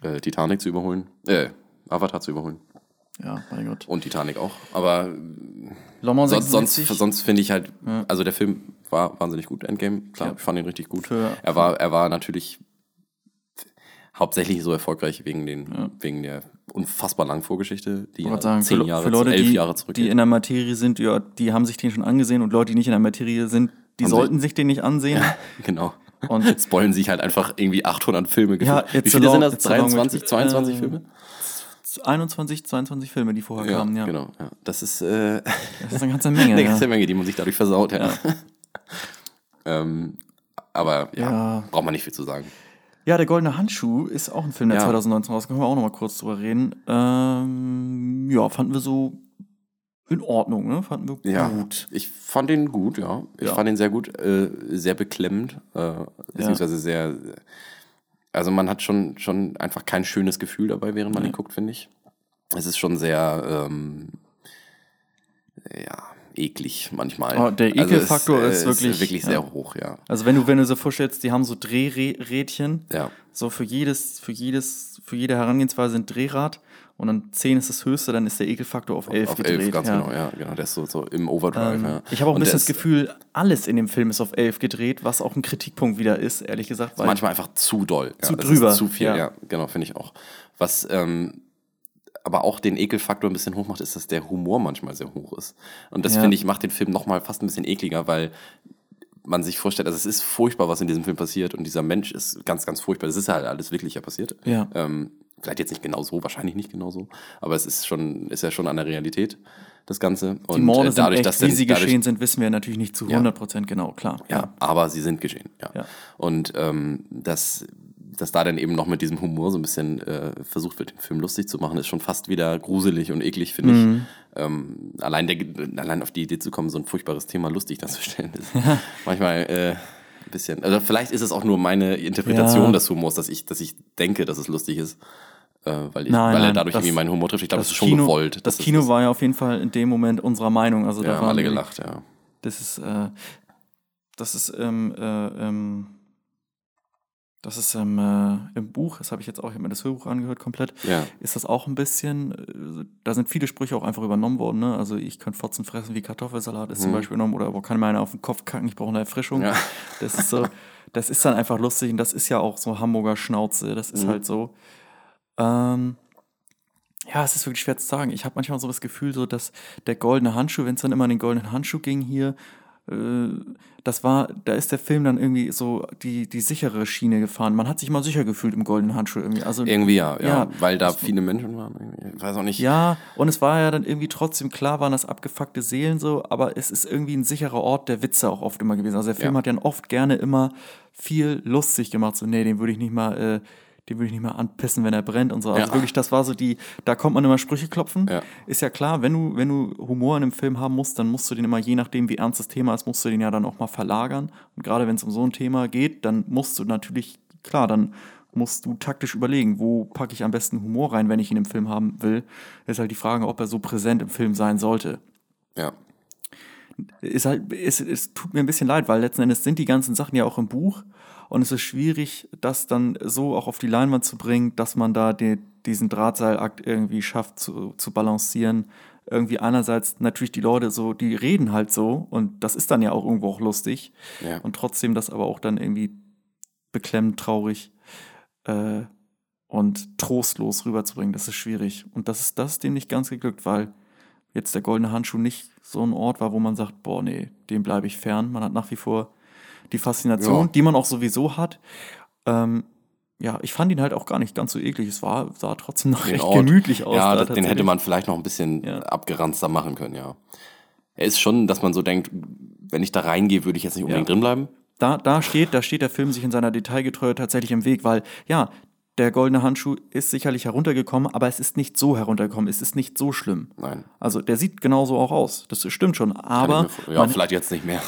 Speaker 1: äh, Titanic zu überholen, äh, Avatar zu überholen.
Speaker 2: Ja, mein Gott.
Speaker 1: Und Titanic auch. Aber
Speaker 2: Mans
Speaker 1: sonst, sonst,
Speaker 2: 66,
Speaker 1: sonst finde ich halt, also der Film war wahnsinnig gut, Endgame. Klar,
Speaker 2: Ja.
Speaker 1: ich fand ihn richtig gut.
Speaker 2: Für-
Speaker 1: er, war, er war natürlich hauptsächlich so erfolgreich wegen, den, wegen der unfassbar langen Vorgeschichte, die ja
Speaker 2: sagen,
Speaker 1: zehn
Speaker 2: für,
Speaker 1: Jahre,
Speaker 2: für Leute,
Speaker 1: elf
Speaker 2: die,
Speaker 1: Jahre
Speaker 2: die
Speaker 1: zurückgeht.
Speaker 2: in der Materie sind, ja, die haben sich den schon angesehen und Leute, die nicht in der Materie sind, die
Speaker 1: Haben
Speaker 2: sollten sich den nicht ansehen.
Speaker 1: genau.
Speaker 2: Und-
Speaker 1: spoilen sich halt einfach irgendwie 800 Filme.
Speaker 2: Ja.
Speaker 1: Wie viele sind
Speaker 2: long-
Speaker 1: das?
Speaker 2: a long
Speaker 1: 23,
Speaker 2: way-
Speaker 1: 22
Speaker 2: äh,
Speaker 1: Filme?
Speaker 2: 21, 22 Filme, die vorher kamen, ja.
Speaker 1: genau. Ja. Das ist äh,
Speaker 2: Das ist eine ganze Menge.
Speaker 1: eine
Speaker 2: ja.
Speaker 1: ganze Menge, die man sich dadurch versaut. Ja. ähm, aber ja,
Speaker 2: Ja.
Speaker 1: braucht man nicht viel zu sagen.
Speaker 2: Ja, der Goldene Handschuh ist auch ein Film, der
Speaker 1: Ja.
Speaker 2: 2019 rausgekommen, können wir auch noch mal kurz drüber reden. Ähm, ja, fanden wir so in Ordnung, ne? Fanden wir
Speaker 1: Ja,
Speaker 2: gut.
Speaker 1: Ich fand den gut, ja. Ich
Speaker 2: Ja.
Speaker 1: fand ihn sehr gut, äh, sehr beklemmend, äh, beziehungsweise sehr. Also man hat schon, schon einfach kein schönes Gefühl dabei, während man ihn guckt, finde ich. Es ist schon sehr, ähm, ja, eklig manchmal.
Speaker 2: Oh, der
Speaker 1: Also
Speaker 2: Ekelfaktor
Speaker 1: äh,
Speaker 2: ist wirklich-
Speaker 1: wirklich
Speaker 2: ja.
Speaker 1: sehr hoch, ja.
Speaker 2: Also wenn du, wenn du so vorstellst, die haben so Drehrädchen,
Speaker 1: Ja,
Speaker 2: so für jedes, für jedes, für jede Herangehensweise ein Drehrad und dann 10 ist das höchste, dann ist der Ekelfaktor auf 11
Speaker 1: auf
Speaker 2: gedreht.
Speaker 1: 11, ganz
Speaker 2: ja.
Speaker 1: genau, ja, genau. Der ist so, so im Overdrive,
Speaker 2: Ähm,
Speaker 1: ja.
Speaker 2: Ich habe auch ein
Speaker 1: Und
Speaker 2: bisschen das
Speaker 1: ist
Speaker 2: Gefühl, alles in dem Film ist auf 11 gedreht, was auch ein Kritikpunkt wieder ist, ehrlich gesagt. Weil
Speaker 1: manchmal einfach zu doll.
Speaker 2: Zu
Speaker 1: ja,
Speaker 2: drüber,
Speaker 1: Ist zu viel,
Speaker 2: ja.
Speaker 1: genau, finde ich auch. Was ähm, aber auch den Ekelfaktor ein bisschen hoch macht, ist, dass der Humor manchmal sehr hoch ist. Und das finde ich macht den Film nochmal fast ein bisschen ekliger, weil man sich vorstellt, also es ist furchtbar, was in diesem Film passiert und dieser Mensch ist ganz, ganz furchtbar. Das ist halt alles wirklich ja passiert.
Speaker 2: Ja.
Speaker 1: Ähm, vielleicht jetzt nicht genau so, wahrscheinlich nicht genau so, aber es ist schon, ist ja schon an der Realität, das Ganze. Und
Speaker 2: die Morde
Speaker 1: äh,
Speaker 2: sind
Speaker 1: dadurch,
Speaker 2: echt,
Speaker 1: dass
Speaker 2: wie sie
Speaker 1: dadurch,
Speaker 2: geschehen sind, wissen wir natürlich nicht zu
Speaker 1: Ja.
Speaker 2: 100% genau, klar.
Speaker 1: ja, aber sie sind geschehen. Ja.
Speaker 2: Ja.
Speaker 1: Und ähm, dass, dass da dann eben noch mit diesem Humor so ein bisschen äh, versucht wird, den Film lustig zu machen, ist schon fast wieder gruselig und eklig, finde
Speaker 2: Mhm.
Speaker 1: ich. Ähm, allein, der, allein auf die Idee zu kommen, so ein furchtbares Thema lustig darzustellen, ist manchmal äh, ein bisschen. Also vielleicht ist es auch nur meine Interpretation
Speaker 2: Ja.
Speaker 1: des Humors, dass ich, dass ich denke, dass es lustig ist. Äh, weil ich,
Speaker 2: Nein,
Speaker 1: weil er dadurch
Speaker 2: das-
Speaker 1: irgendwie meinen Humor trifft. Ich glaube, das,
Speaker 2: Das
Speaker 1: ist schon
Speaker 2: Kino,
Speaker 1: gewollt.
Speaker 2: Das
Speaker 1: dass es-
Speaker 2: Kino war ja auf jeden Fall in dem Moment unserer Meinung. Also da
Speaker 1: ja, haben
Speaker 2: waren
Speaker 1: alle gelacht, ja.
Speaker 2: Das ist, äh, das ist, ähm, äh, ähm, das ist ähm, äh, im Buch, das habe ich jetzt auch, ich habe mir das Hörbuch angehört komplett,
Speaker 1: Ja.
Speaker 2: ist das auch ein bisschen, äh, da sind viele Sprüche auch einfach übernommen worden, ne? Also ich könnte Fotzen fressen wie Kartoffelsalat ist zum Beispiel übernommen oder wo kann mir einer auf den Kopf kacken, ich brauche eine Erfrischung.
Speaker 1: Mhm. Ja.
Speaker 2: Das ist so, das ist dann einfach lustig und das ist ja auch so Hamburger Schnauze, das ist
Speaker 1: Mhm.
Speaker 2: halt so. Ähm, ja, es ist wirklich schwer zu sagen. Ich habe manchmal so das Gefühl, so dass der goldene Handschuh, wenn es dann immer an den goldenen Handschuh ging hier, das war, da ist der Film dann irgendwie so die, die sichere Schiene gefahren. Man hat sich mal sicher gefühlt im goldenen Handschuh irgendwie. Also,
Speaker 1: Irgendwie ja, ja,
Speaker 2: Ja.
Speaker 1: weil da viele Menschen waren. Ich weiß auch nicht.
Speaker 2: ja, und es war ja dann irgendwie trotzdem klar, waren das abgefuckte Seelen so, aber es ist irgendwie ein sicherer Ort der Witze auch oft immer gewesen. Also der Film
Speaker 1: Ja.
Speaker 2: hat ja oft gerne immer viel lustig gemacht. So, nee, den würde ich nicht mal, äh, den würde ich nicht mal anpissen, wenn er brennt und so. Also
Speaker 1: Ja.
Speaker 2: wirklich, das war so die, da kommt man immer Sprüche klopfen.
Speaker 1: Ja.
Speaker 2: Ist ja klar, wenn du, wenn du Humor in einem Film haben musst, dann musst du den immer, je nachdem, wie ernst das Thema ist, musst du den ja dann auch mal verlagern. Und gerade wenn es um so ein Thema geht, dann musst du natürlich, klar, dann musst du taktisch überlegen, wo packe ich am besten Humor rein, wenn ich ihn im Film haben will. Ist halt die Frage, ob er so präsent im Film sein sollte.
Speaker 1: Ja.
Speaker 2: Ist halt, es, es tut mir ein bisschen leid, weil letzten Endes sind die ganzen Sachen ja auch im Buch und es ist schwierig, das dann so auch auf die Leinwand zu bringen, dass man da die, diesen Drahtseilakt irgendwie schafft zu, zu balancieren. Irgendwie einerseits natürlich die Leute so, die reden halt so und das ist dann ja auch irgendwo auch lustig
Speaker 1: Ja.
Speaker 2: und trotzdem das aber auch dann irgendwie beklemmend, traurig äh, und trostlos rüberzubringen. Das ist schwierig und das ist das ist dem nicht ganz geglückt, weil jetzt der goldene Handschuh nicht so ein Ort war, wo man sagt, boah, nee, dem bleibe ich fern. Man hat nach wie vor die Faszination,
Speaker 1: Ja.
Speaker 2: die man auch sowieso hat. Ähm, ja, ich fand ihn halt auch gar nicht ganz so eklig. Es war, sah trotzdem noch
Speaker 1: Den
Speaker 2: recht
Speaker 1: Ort.
Speaker 2: gemütlich aus.
Speaker 1: Ja,
Speaker 2: da
Speaker 1: den hätte man vielleicht noch ein bisschen
Speaker 2: Ja.
Speaker 1: abgeranzter machen können, ja. Er ist schon, dass man so denkt, wenn ich da reingehe, würde ich jetzt nicht unbedingt
Speaker 2: Ja.
Speaker 1: drin bleiben.
Speaker 2: da, da steht, da steht der Film sich in seiner Detailgetreue tatsächlich im Weg, weil ja, der goldene Handschuh ist sicherlich heruntergekommen, aber es ist nicht so heruntergekommen, es ist nicht so schlimm.
Speaker 1: Nein.
Speaker 2: Also der sieht genauso auch aus, das stimmt schon, aber
Speaker 1: mir ja,
Speaker 2: man,
Speaker 1: vielleicht jetzt nicht mehr.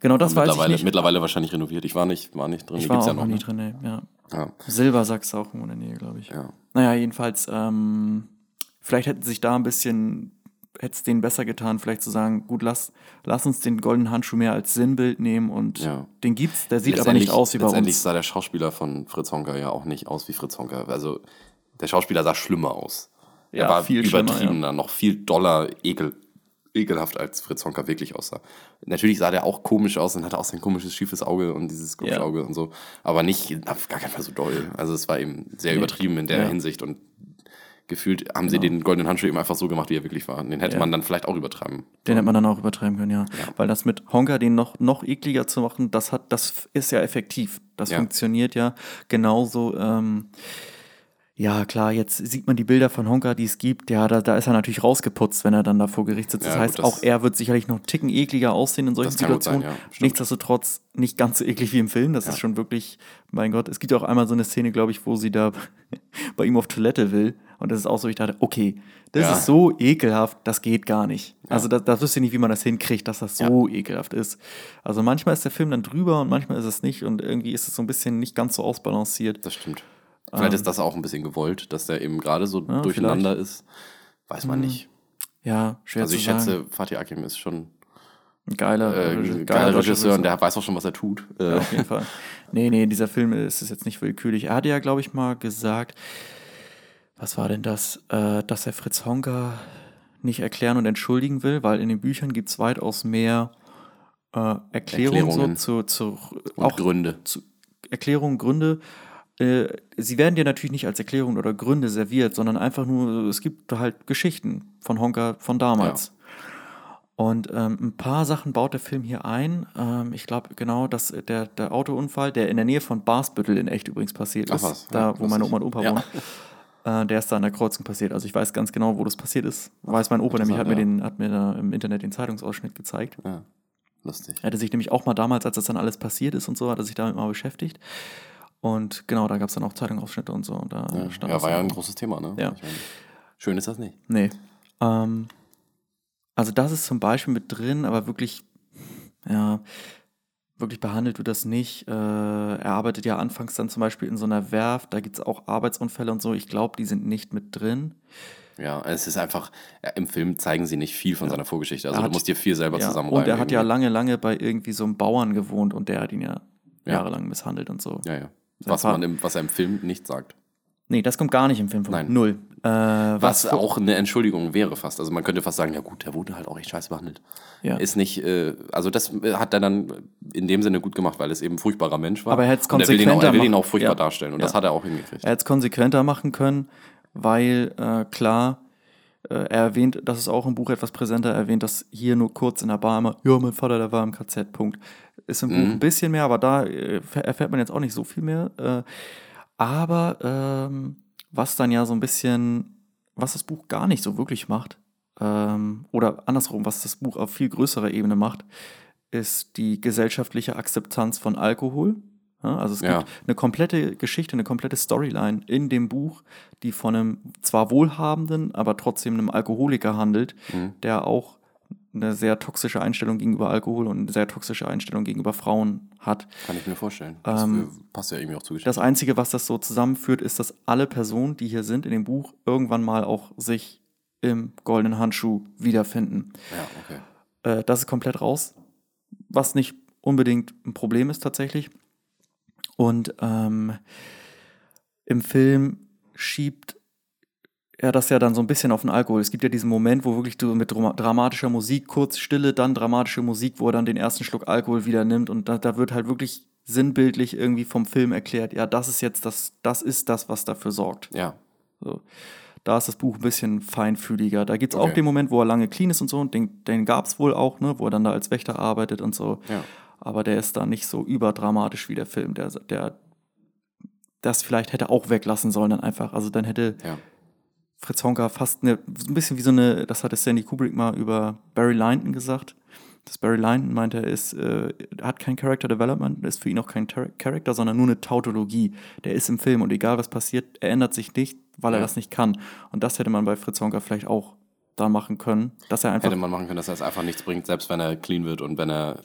Speaker 2: Genau das weiß ich
Speaker 1: mittlerweile,
Speaker 2: nicht.
Speaker 1: mittlerweile wahrscheinlich renoviert. Ich war nicht, war nicht drin.
Speaker 2: Ich war auch
Speaker 1: ja
Speaker 2: noch nie
Speaker 1: ne?
Speaker 2: drin, ey. ja.
Speaker 1: Ja.
Speaker 2: Silber sagst du auch in der Nähe, glaube ich.
Speaker 1: Ja.
Speaker 2: Naja, jedenfalls, ähm, vielleicht hätten sich da ein bisschen, hätte es denen besser getan, vielleicht zu sagen, gut, lass, lass uns den goldenen Handschuh mehr als Sinnbild nehmen und
Speaker 1: Ja.
Speaker 2: den gibt's, der sieht aber nicht
Speaker 1: Letztendlich-
Speaker 2: aus wie bei
Speaker 1: Letztendlich
Speaker 2: uns.
Speaker 1: sah der Schauspieler von Fritz Honka ja auch nicht aus wie Fritz Honka. Also der Schauspieler sah schlimmer aus.
Speaker 2: Ja,
Speaker 1: er war
Speaker 2: viel schlimmer,
Speaker 1: übertriebener, noch viel doller, ekel, ekelhaft als Fritz Honka wirklich aussah. Natürlich sah der auch komisch aus und hatte auch sein komisches schiefes Auge und dieses Guckauge und so. Aber nicht, auf gar keinen Fall so doll. Also es war eben sehr
Speaker 2: Nee.
Speaker 1: übertrieben in der
Speaker 2: Ja.
Speaker 1: Hinsicht und gefühlt haben sie den goldenen Handschuh eben einfach so gemacht, wie er wirklich war. Den hätte
Speaker 2: Ja.
Speaker 1: man dann vielleicht auch übertreiben.
Speaker 2: Den hätte man dann auch übertreiben können, ja. Weil das mit Honka den noch, noch ekliger zu machen, das hat, das ist ja effektiv. Das
Speaker 1: Ja.
Speaker 2: funktioniert ja genauso. Ähm, ja, klar, jetzt sieht man die Bilder von Honka, die es gibt. Ja, da, da ist er natürlich rausgeputzt, wenn er dann da vor Gericht sitzt. Das
Speaker 1: Ja,
Speaker 2: heißt,
Speaker 1: gut, das-
Speaker 2: auch er wird sicherlich noch einen Ticken ekliger aussehen in solchen
Speaker 1: gut sein,
Speaker 2: Situationen.
Speaker 1: ja.
Speaker 2: Nichtsdestotrotz nicht ganz so eklig wie im Film. Das ist schon wirklich, mein Gott. Es gibt auch einmal so eine Szene, glaube ich, wo sie da bei ihm auf Toilette will. Und das ist auch so, ich dachte, okay, das
Speaker 1: Ja.
Speaker 2: ist so ekelhaft, das geht gar nicht. Also da, da wüsste ich nicht, wie man das hinkriegt, dass das so ekelhaft ist. Also manchmal ist der Film dann drüber und manchmal ist es nicht und irgendwie ist es so ein bisschen nicht ganz so ausbalanciert.
Speaker 1: Das stimmt. Vielleicht ist das auch ein bisschen gewollt, dass der eben gerade so durcheinander ist. Weiß man nicht.
Speaker 2: Ja, schwer
Speaker 1: Also
Speaker 2: zu
Speaker 1: ich
Speaker 2: sagen.
Speaker 1: schätze, Fatih Akim ist schon
Speaker 2: ein geiler,
Speaker 1: äh,
Speaker 2: äh,
Speaker 1: ein geiler Regisseur und der weiß auch schon, was er tut. Äh,
Speaker 2: Ja, auf jeden Fall. Nee, nee, dieser Film ist es jetzt nicht willkürlich. Er hatte ja, glaube ich, mal gesagt, was war denn das, äh, dass er Fritz Honka nicht erklären und entschuldigen will, weil in den Büchern gibt es weitaus mehr äh, Erklärungen,
Speaker 1: Erklärungen.
Speaker 2: so zu, zu
Speaker 1: und
Speaker 2: auch
Speaker 1: Gründe.
Speaker 2: zu Erklärungen, Gründe. Äh, sie werden dir natürlich nicht als Erklärungen oder Gründe serviert, sondern einfach nur, es gibt halt Geschichten von Honka von damals. Und ähm, ein paar Sachen baut der Film hier ein. Ähm, ich glaube genau, dass der, der Autounfall, der in der Nähe von Barsbüttel in echt übrigens passiert
Speaker 1: Ach
Speaker 2: ist,
Speaker 1: was,
Speaker 2: da
Speaker 1: ja,
Speaker 2: wo meine. Oma und Opa
Speaker 1: Ja.
Speaker 2: wohnen, äh, der ist da an der Kreuzung passiert. Also ich weiß ganz genau, wo das passiert ist. Weiß mein Opa nämlich, hat mir,
Speaker 1: interessant,
Speaker 2: den, hat mir da im Internet den Zeitungsausschnitt gezeigt.
Speaker 1: Ja, lustig.
Speaker 2: Er hatte sich nämlich auch mal damals, als das dann alles passiert ist und so, hat er sich damit mal beschäftigt. Und genau, da gab es dann auch Zeitungsausschnitte und so. Und da
Speaker 1: Ja,
Speaker 2: stand
Speaker 1: ja war ja ein großes Thema, ne?
Speaker 2: Ja.
Speaker 1: Ich schön ist das nicht.
Speaker 2: Nee. Ähm, also das ist zum Beispiel mit drin, aber wirklich, ja, wirklich behandelt wird das nicht. Äh, er arbeitet ja anfangs dann zum Beispiel in so einer Werft, da gibt es auch Arbeitsunfälle und so. Ich glaube, die sind nicht mit drin.
Speaker 1: Ja, es ist einfach, ja, im Film zeigen sie nicht viel von seiner Vorgeschichte. Also
Speaker 2: Er
Speaker 1: du
Speaker 2: hat-
Speaker 1: musst dir viel selber
Speaker 2: Ja,
Speaker 1: zusammenreimen.
Speaker 2: und er hat ja lange, lange bei irgendwie so einem Bauern gewohnt und der hat ihn ja,
Speaker 1: Ja.
Speaker 2: jahrelang misshandelt und so.
Speaker 1: Ja, ja. Was, man im, was er im Film nicht sagt.
Speaker 2: Nee, das kommt gar nicht im Film vor.
Speaker 1: Nein.
Speaker 2: Null. Äh, was
Speaker 1: Was auch eine Entschuldigung wäre fast. Also man könnte fast sagen, ja gut, der wurde halt auch echt scheiße behandelt.
Speaker 2: Ja.
Speaker 1: Ist nicht, äh, also das äh, hat er dann in dem Sinne gut gemacht, weil es eben ein furchtbarer Mensch war.
Speaker 2: Aber er hätte es
Speaker 1: er ihn auch, er
Speaker 2: konsequenter
Speaker 1: will ihn auch
Speaker 2: machen.
Speaker 1: furchtbar
Speaker 2: Ja.
Speaker 1: darstellen. Und das
Speaker 2: Ja.
Speaker 1: hat er auch hingekriegt.
Speaker 2: Er hätte es konsequenter machen können, weil äh, klar, er erwähnt, das ist auch im Buch etwas präsenter, er erwähnt das hier nur kurz in der Bar immer, ja, mein Vater, der war im KZ, Punkt. Ist im Buch ein bisschen mehr, aber da äh, erfährt man jetzt auch nicht so viel mehr. Äh, aber ähm, was dann ja so ein bisschen, was das Buch gar nicht so wirklich macht, ähm, oder andersrum, was das Buch auf viel größerer Ebene macht, ist die gesellschaftliche Akzeptanz von Alkohol. Ja, also es
Speaker 1: Ja.
Speaker 2: gibt eine komplette Geschichte, eine komplette Storyline in dem Buch, die von einem zwar wohlhabenden, aber trotzdem einem Alkoholiker handelt,
Speaker 1: Mhm.
Speaker 2: der auch eine sehr toxische Einstellung gegenüber Alkohol und eine sehr toxische Einstellung gegenüber Frauen hat.
Speaker 1: Kann ich mir vorstellen. Das
Speaker 2: Ähm,
Speaker 1: äh, passt ja irgendwie auch zu Geschichte.
Speaker 2: Das Einzige, was das so zusammenführt, ist, dass alle Personen, die hier sind in dem Buch, irgendwann mal auch sich im goldenen Handschuh wiederfinden.
Speaker 1: ja, okay.
Speaker 2: Äh, das ist komplett raus, was nicht unbedingt ein Problem ist tatsächlich. Und ähm, im Film schiebt er das ja dann so ein bisschen auf den Alkohol. Es gibt ja diesen Moment, wo wirklich du mit drama- dramatischer Musik, kurz Stille, dann dramatische Musik, wo er dann den ersten Schluck Alkohol wieder nimmt und da, da wird halt wirklich sinnbildlich irgendwie vom Film erklärt, ja, das ist jetzt das, das ist das, was dafür sorgt.
Speaker 1: Ja,
Speaker 2: So. Da ist das Buch ein bisschen feinfühliger. Da gibt es auch
Speaker 1: Okay.
Speaker 2: den Moment, wo er lange clean ist und so, und den, den gab es wohl auch, ne, wo er dann da als Wächter arbeitet und so.
Speaker 1: ja.
Speaker 2: Aber der ist da nicht so überdramatisch wie der Film. Der, der das vielleicht hätte auch weglassen sollen, dann einfach. Also dann hätte
Speaker 1: ja.
Speaker 2: Fritz Honka fast eine, ein bisschen wie so eine, das hatte Sandy Kubrick mal über Barry Lyndon gesagt. Das Barry Lyndon meinte, er ist, äh, hat kein Character Development, ist für ihn auch kein Ter Character, sondern nur eine Tautologie. Der ist im Film und egal was passiert, er ändert sich nicht, weil er
Speaker 1: Ja.
Speaker 2: das nicht kann. Und das hätte man bei Fritz Honka vielleicht auch da machen können, dass er einfach
Speaker 1: Hätte man machen können, dass er es einfach nichts bringt, selbst wenn er clean wird und wenn er,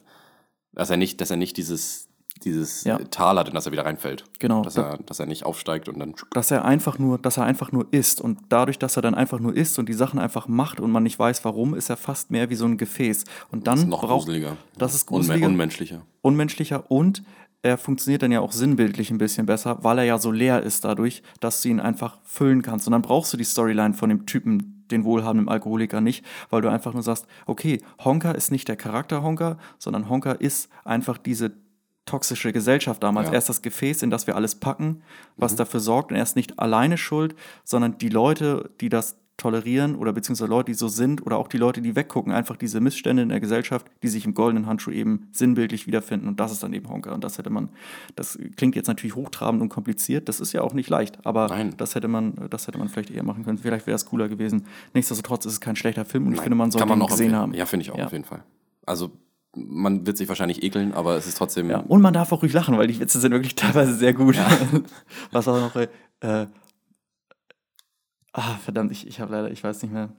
Speaker 1: dass er nicht, dass er nicht dieses, dieses
Speaker 2: Ja.
Speaker 1: Tal hat, in das er wieder reinfällt.
Speaker 2: Genau.
Speaker 1: Dass er, dass er nicht aufsteigt und dann.
Speaker 2: dass er einfach nur, dass er einfach nur ist und dadurch, dass er dann einfach nur ist und die Sachen einfach macht und man nicht weiß, warum, ist er fast mehr wie so ein Gefäß und dann
Speaker 1: ist noch
Speaker 2: braucht
Speaker 1: gruseliger.
Speaker 2: das ist gruseliger.
Speaker 1: unmenschlicher.
Speaker 2: unmenschlicher und er funktioniert dann ja auch sinnbildlich ein bisschen besser, weil er ja so leer ist dadurch, dass du ihn einfach füllen kannst und dann brauchst du die Storyline von dem Typen, den wohlhabenden Alkoholiker nicht, weil du einfach nur sagst, okay, Honka ist nicht der Charakter Honka, sondern Honka ist einfach diese toxische Gesellschaft damals.
Speaker 1: Ja.
Speaker 2: Er ist das Gefäß, in das wir alles packen, was dafür sorgt. Und er ist nicht alleine schuld, sondern die Leute, die das tolerieren oder beziehungsweise Leute, die so sind oder auch die Leute, die weggucken, einfach diese Missstände in der Gesellschaft, die sich im goldenen Handschuh eben sinnbildlich wiederfinden. Und das ist dann eben Honka. Und das hätte man, das klingt jetzt natürlich hochtrabend und kompliziert, das ist ja auch nicht leicht, aber
Speaker 1: Nein.
Speaker 2: das hätte man, das hätte man vielleicht eher machen können. Vielleicht wäre es cooler gewesen. Nichtsdestotrotz ist es kein schlechter Film und ich
Speaker 1: Nein,
Speaker 2: finde, man sollte
Speaker 1: man
Speaker 2: ihn
Speaker 1: noch
Speaker 2: gesehen
Speaker 1: empfehlen.
Speaker 2: haben.
Speaker 1: Ja, finde ich auch
Speaker 2: Ja.
Speaker 1: auf jeden Fall. Also, man wird sich wahrscheinlich ekeln, aber es ist trotzdem.
Speaker 2: Ja, und man darf auch ruhig lachen, weil die Witze sind wirklich teilweise sehr gut. Was auch noch, äh, ah, verdammt, ich, ich habe leider, ich weiß nicht mehr.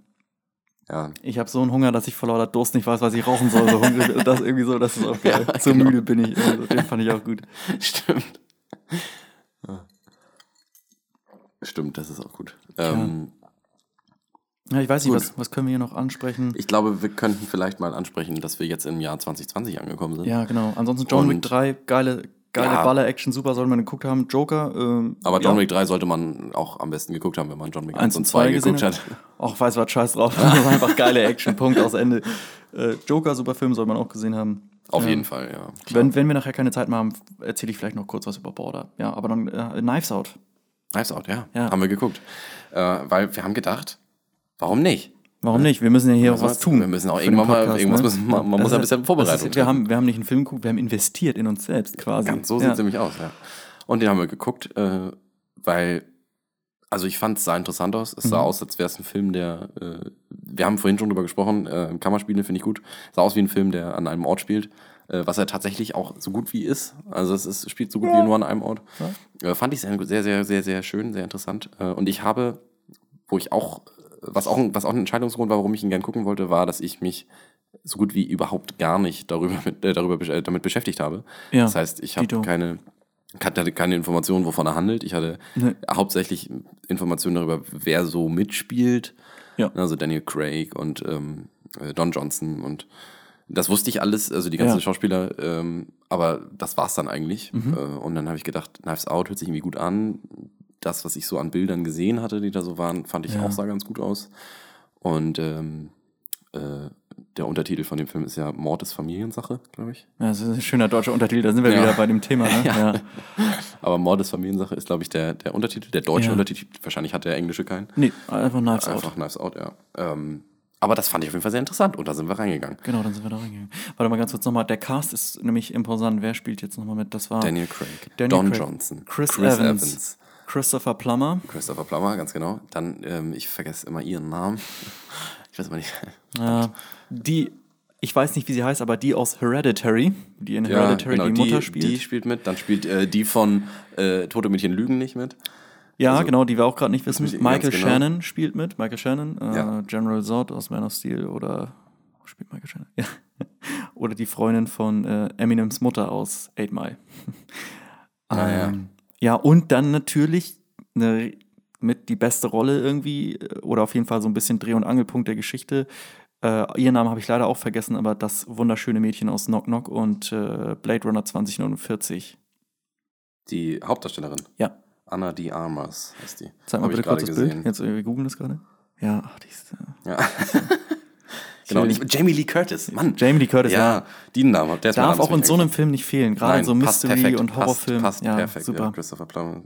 Speaker 1: ja.
Speaker 2: Ich habe so einen Hunger, dass ich vor lauter Durst nicht weiß, was ich rauchen soll. So hungrig, und das irgendwie so, das ist auch geil.
Speaker 1: Ja,
Speaker 2: so
Speaker 1: genau.
Speaker 2: müde bin ich. Also, den fand ich auch gut.
Speaker 1: Stimmt. Ja. Stimmt, das ist auch gut. Ähm,
Speaker 2: Ja, ich weiß nicht, was, was können wir hier noch ansprechen?
Speaker 1: ich glaube, wir könnten vielleicht mal ansprechen, dass wir jetzt im Jahr 2020 angekommen sind.
Speaker 2: Ja, genau. Ansonsten John Wick
Speaker 1: Und-
Speaker 2: 3, geile, geile
Speaker 1: Ja.
Speaker 2: Baller-Action, super, soll man geguckt haben. Joker, ähm,
Speaker 1: Aber John
Speaker 2: ja,
Speaker 1: Wick 3 sollte man auch am besten geguckt haben, wenn man John Wick
Speaker 2: 1
Speaker 1: 1 und 2
Speaker 2: gesehen
Speaker 1: geguckt hat.
Speaker 2: Auch weiß was scheiß drauf. Das war einfach geile Action, Punkt aus Ende. Äh, Joker, super Film, soll man auch gesehen haben.
Speaker 1: Auf
Speaker 2: Ähm,
Speaker 1: jeden Fall, ja.
Speaker 2: Wenn, wenn wir nachher keine Zeit mehr haben, erzähle ich vielleicht noch kurz was über Border. Ja, aber dann äh, Knives Out.
Speaker 1: Knives Out, ja.
Speaker 2: Ja.
Speaker 1: Haben wir geguckt. Äh, weil wir haben gedacht, warum nicht?
Speaker 2: Warum nicht? Wir müssen ja hier auch was tun.
Speaker 1: wir müssen auch irgendwann mal-
Speaker 2: Podcast,
Speaker 1: irgendwas
Speaker 2: ne?
Speaker 1: müssen- man- man muss ein
Speaker 2: ist-
Speaker 1: bisschen Vorbereitung
Speaker 2: ist- Wir haben, wir haben nicht einen Film geguckt, wir haben investiert in uns selbst quasi.
Speaker 1: Ganz so
Speaker 2: ja.
Speaker 1: sieht es nämlich aus, ja. Und den haben wir geguckt, äh, weil, also ich fand es sah interessant aus. Es sah
Speaker 2: Mhm.
Speaker 1: aus, als wäre es ein Film, der, äh, wir haben vorhin schon drüber gesprochen, äh, Kammerspiele finde ich gut. Sah aus wie ein Film, der an einem Ort spielt, äh, was er tatsächlich auch so gut wie ist. Also es ist, spielt so gut wie nur an einem Ort. Äh, fand ich sehr, sehr, sehr, sehr, sehr schön, sehr interessant. Äh, und ich habe, wo ich auch, was auch, ein- was auch ein Entscheidungsgrund war, warum ich ihn gern gucken wollte, war, dass ich mich so gut wie überhaupt gar nicht darüber, mit, äh, darüber äh, damit beschäftigt habe.
Speaker 2: Ja,
Speaker 1: Das heißt, ich habe keine, hatte keine Informationen, wovon er handelt. Ich hatte
Speaker 2: Nee.
Speaker 1: hauptsächlich Informationen darüber, wer so mitspielt.
Speaker 2: Ja.
Speaker 1: Also Daniel Craig und ähm, äh, Don Johnson und das wusste ich alles, also die ganzen
Speaker 2: Ja.
Speaker 1: Schauspieler, ähm, aber das war's dann eigentlich.
Speaker 2: Mhm.
Speaker 1: Äh, und dann habe ich gedacht, Knives Out hört sich irgendwie gut an. Das, was ich so an Bildern gesehen hatte, die da so waren, fand ich
Speaker 2: Ja.
Speaker 1: auch sah ganz gut aus. Und ähm, äh, der Untertitel von dem Film ist ja Mord ist Familiensache, glaube ich.
Speaker 2: Ja, das ist ein schöner deutscher Untertitel, da sind wir
Speaker 1: Ja.
Speaker 2: wieder bei dem Thema. Ne?
Speaker 1: Ja. Aber Mord ist Familiensache ist, glaube ich, der, der Untertitel, der deutsche. Untertitel. Wahrscheinlich hat der englische keinen.
Speaker 2: Nee, einfach Knives Out.
Speaker 1: Einfach Knives Out, ja. Ähm, aber das fand ich auf jeden Fall sehr interessant und da sind wir reingegangen.
Speaker 2: Genau, dann sind wir da reingegangen. Warte mal ganz kurz nochmal. Der Cast ist nämlich imposant. Wer spielt jetzt nochmal mit? Das war
Speaker 1: Daniel Craig,
Speaker 2: Daniel
Speaker 1: Don
Speaker 2: Craig,
Speaker 1: Johnson,
Speaker 2: Chris, Evans, Christopher Plummer.
Speaker 1: Christopher Plummer, ganz genau. Dann, ähm, ich vergesse immer ihren Namen. Ich weiß mal nicht.
Speaker 2: Äh, die, ich weiß nicht, wie sie heißt, aber die aus Hereditary, die in
Speaker 1: Ja,
Speaker 2: Hereditary
Speaker 1: genau,
Speaker 2: die Mutter spielt.
Speaker 1: Die spielt mit. Dann spielt äh, die von äh, Tote Mädchen lügen nicht mit.
Speaker 2: ja,
Speaker 1: also-
Speaker 2: genau, die wir auch gerade nicht wissen.
Speaker 1: mich
Speaker 2: Michael
Speaker 1: genau.
Speaker 2: Shannon spielt mit. Michael Shannon, äh,
Speaker 1: Ja.
Speaker 2: General Zod aus Man of Steel oder spielt Michael Shannon? Ja. oder die Freundin von äh, Eminems Mutter aus Eight Mile.
Speaker 1: Ah, ja.
Speaker 2: Ähm, ja, und dann natürlich eine, mit die beste Rolle irgendwie, äh, oder auf jeden Fall so ein bisschen Dreh- und Angelpunkt der Geschichte. Äh, ihren Namen habe ich leider auch vergessen, aber das wunderschöne Mädchen aus Knock Knock und äh, Blade Runner 2049.
Speaker 1: Die Hauptdarstellerin.
Speaker 2: Ja.
Speaker 1: Anna D. Armas heißt die.
Speaker 2: Zeig mal
Speaker 1: Hab
Speaker 2: bitte kurz das Bild.
Speaker 1: gesehen.
Speaker 2: Jetzt, äh, wir googeln das gerade. Ja, ach, die ist, äh,
Speaker 1: Ja. genau, nicht, Jamie Lee Curtis, Mann.
Speaker 2: Jamie Lee Curtis, ja.
Speaker 1: ja, die Name, der ist
Speaker 2: Darf auch in so einem. Film nicht fehlen, gerade
Speaker 1: Nein,
Speaker 2: so Mystery und Horrorfilm.
Speaker 1: Passt, passt
Speaker 2: ja,
Speaker 1: perfekt,
Speaker 2: super.
Speaker 1: Ja, Christopher Plummer.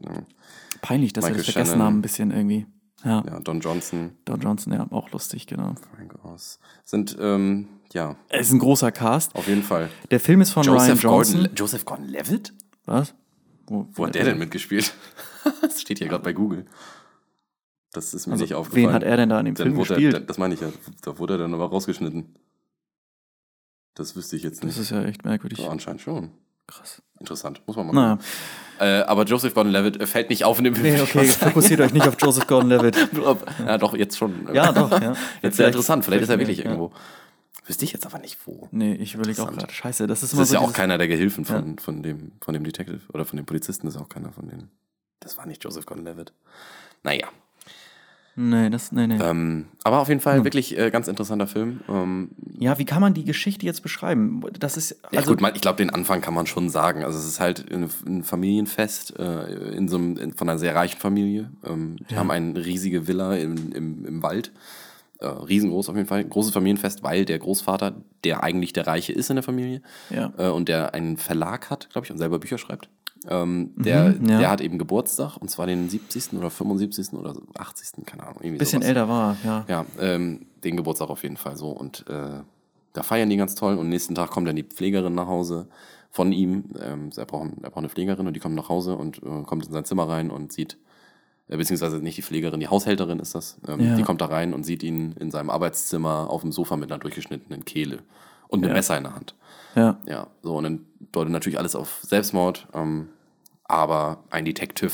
Speaker 2: Peinlich, dass wir
Speaker 1: Michael
Speaker 2: das vergessen
Speaker 1: Shannon.
Speaker 2: haben, ein bisschen irgendwie. Ja,
Speaker 1: Ja, Don Johnson,
Speaker 2: Don Johnson, ja, auch lustig, genau.
Speaker 1: Frank Oz. Sind, ähm, ja,
Speaker 2: Es ist ein großer Cast.
Speaker 1: auf jeden Fall.
Speaker 2: Der Film ist von
Speaker 1: Joseph
Speaker 2: Ryan Johnson.
Speaker 1: Gordon, Joseph Gordon-Levitt?
Speaker 2: Was? Wo,
Speaker 1: Wo hat der denn mitgespielt? das steht hier gerade bei Google. Das ist mir
Speaker 2: Also,
Speaker 1: nicht aufgefallen.
Speaker 2: wen hat er denn da in dem
Speaker 1: Dann
Speaker 2: Film gespielt?
Speaker 1: Er, das meine ich ja. Da wurde er dann aber rausgeschnitten. Das wüsste ich jetzt
Speaker 2: das
Speaker 1: nicht.
Speaker 2: ist ja echt merkwürdig.
Speaker 1: Ja, anscheinend schon.
Speaker 2: Krass.
Speaker 1: Interessant. Muss man mal
Speaker 2: Naja.
Speaker 1: Äh, aber Joseph Gordon-Levitt äh, fällt nicht auf in dem
Speaker 2: Nee, okay, fokussiert euch nicht auf Joseph Gordon-Levitt.
Speaker 1: ja, doch, jetzt schon.
Speaker 2: Ja, doch, ja.
Speaker 1: Jetzt sehr interessant. Vielleicht ist er
Speaker 2: vielleicht-
Speaker 1: wirklich
Speaker 2: ja.
Speaker 1: irgendwo. Wüsste ich jetzt aber nicht wo.
Speaker 2: Nee, ich überlege auch gerade. Scheiße, das ist
Speaker 1: Das
Speaker 2: immer
Speaker 1: ist
Speaker 2: so
Speaker 1: ja auch keiner der Gehilfen von, von, dem, von dem Detective oder von dem Polizisten. Das ist auch keiner von denen. Das war nicht Joseph Gordon-Levitt. Naja.
Speaker 2: Nee, das, nee, nee.
Speaker 1: Ähm, aber auf jeden Fall wirklich äh, ganz interessanter Film. Ähm,
Speaker 2: Ja, wie kann man die Geschichte jetzt beschreiben? Das ist,
Speaker 1: Ja,
Speaker 2: also,
Speaker 1: gut, man, ich glaube, den Anfang kann man schon sagen. Also, es ist halt ein, Familienfest äh, in so einem, in, von einer sehr reichen Familie. Ähm, die haben eine riesige Villa im, im, im Wald. Äh, riesengroß auf jeden Fall. Großes Familienfest, weil der Großvater, der eigentlich der Reiche ist in der Familie
Speaker 2: Ja.
Speaker 1: äh, und der einen Verlag hat, glaube ich, und selber Bücher schreibt, ähm, der,
Speaker 2: Mhm, ja.
Speaker 1: der hat eben Geburtstag und zwar den 70. oder 75. oder 80. keine Ahnung. Irgendwie
Speaker 2: bisschen
Speaker 1: sowas.
Speaker 2: älter war, ja.
Speaker 1: Ja, ähm, den Geburtstag auf jeden Fall so. Und äh, da feiern die ganz toll. Und nächsten Tag kommt dann die Pflegerin nach Hause von ihm. Ähm, er, braucht, er braucht eine Pflegerin und die kommt nach Hause und äh, kommt in sein Zimmer rein und sieht, äh, beziehungsweise nicht die Pflegerin, die Haushälterin ist das. Ähm,
Speaker 2: Ja.
Speaker 1: Die kommt da rein und sieht ihn in seinem Arbeitszimmer auf dem Sofa mit einer durchgeschnittenen Kehle und einem
Speaker 2: Ja.
Speaker 1: Messer in der Hand.
Speaker 2: Ja.
Speaker 1: Ja, so und dann deutet natürlich alles auf Selbstmord. Ähm, aber ein Detective,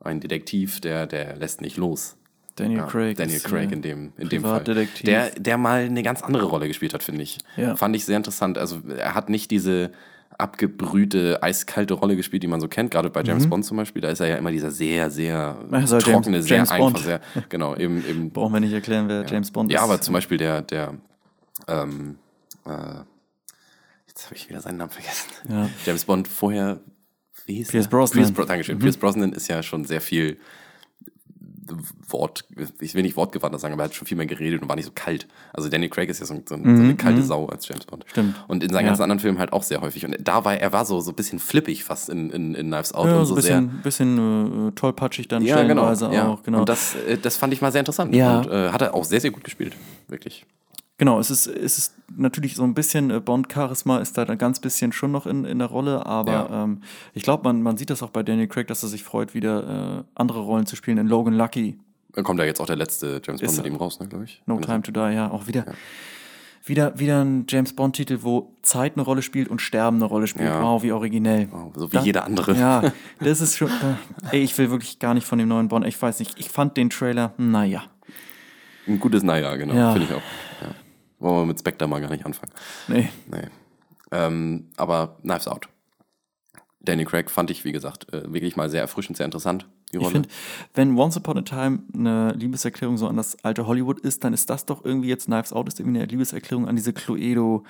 Speaker 1: ein Detektiv, der, der lässt nicht los.
Speaker 2: Daniel
Speaker 1: Ja,
Speaker 2: Craig.
Speaker 1: Daniel Craig in dem, in dem Fall. Der, der mal eine ganz andere Rolle gespielt hat, finde ich.
Speaker 2: Ja.
Speaker 1: Fand ich sehr interessant. Also er hat nicht diese abgebrühte, eiskalte Rolle gespielt, die man so kennt, gerade bei James Bond zum Beispiel. Da ist er ja immer dieser sehr, sehr
Speaker 2: Mhm. Also James-
Speaker 1: trockene, sehr
Speaker 2: James
Speaker 1: einfach,
Speaker 2: Bond.
Speaker 1: sehr, genau, eben, eben
Speaker 2: Brauchen wir nicht erklären, wer James Bond
Speaker 1: ja,
Speaker 2: ist.
Speaker 1: aber zum Beispiel der, der, ähm, äh, jetzt habe ich wieder seinen Namen vergessen.
Speaker 2: Ja.
Speaker 1: James Bond vorher, wie hieß
Speaker 2: Pierce
Speaker 1: er?
Speaker 2: Brosnan.
Speaker 1: Pierce, Bro Dankeschön. Pierce Brosnan ist ja schon sehr viel Wort, ich will nicht wortgewandter sagen, aber er hat schon viel mehr geredet und war nicht so kalt. Also Daniel Craig ist ja so, so, so eine kalte Sau als James Bond.
Speaker 2: Stimmt.
Speaker 1: Und in seinen
Speaker 2: Ja.
Speaker 1: ganzen anderen Filmen halt auch sehr häufig. Und da war er war so, so ein bisschen flippig fast in, in, in Knives Out
Speaker 2: ja,
Speaker 1: und
Speaker 2: so ein
Speaker 1: sehr.
Speaker 2: bisschen, bisschen äh, tollpatschig dann
Speaker 1: Ja, genau.
Speaker 2: stellenweise
Speaker 1: Ja.
Speaker 2: auch. Genau.
Speaker 1: Und das, äh, das fand ich mal sehr interessant.
Speaker 2: Ja.
Speaker 1: Und äh, hat er auch sehr, sehr gut gespielt. Wirklich.
Speaker 2: Genau, es ist, es ist natürlich so ein bisschen äh, Bond-Charisma ist da ein ganz bisschen schon noch in, in der Rolle, aber
Speaker 1: Ja.
Speaker 2: ähm, ich glaube, man, man sieht das auch bei Daniel Craig, dass er sich freut, wieder äh, andere Rollen zu spielen. In Logan Lucky,
Speaker 1: Dann kommt ja jetzt auch der letzte James Bond mit ihm raus, ne, glaube ich.
Speaker 2: No
Speaker 1: Kann
Speaker 2: Time to Die, ja, auch wieder. Wieder, wieder ein James Bond-Titel, wo Zeit eine Rolle spielt und Sterben eine Rolle spielt.
Speaker 1: Ja.
Speaker 2: Wow, wie originell.
Speaker 1: sein? So wie
Speaker 2: Da-
Speaker 1: jeder andere.
Speaker 2: Ja, das ist schon. Äh, ey, ich will wirklich gar nicht von dem neuen Bond. Ich weiß nicht. Ich fand den Trailer, naja.
Speaker 1: Ein gutes Naja, genau.
Speaker 2: Ja.
Speaker 1: Finde ich auch. Wollen wir mit Spectre mal gar nicht anfangen.
Speaker 2: Nee.
Speaker 1: Nee. Ähm, aber Knives Out. Danny Craig fand ich, wie gesagt, äh, wirklich mal sehr erfrischend, sehr interessant, die
Speaker 2: Ich
Speaker 1: Rolle.
Speaker 2: finde, wenn Once Upon a Time eine Liebeserklärung so an das alte Hollywood ist, dann ist das doch irgendwie jetzt Knives Out ist irgendwie eine Liebeserklärung an diese Cluedo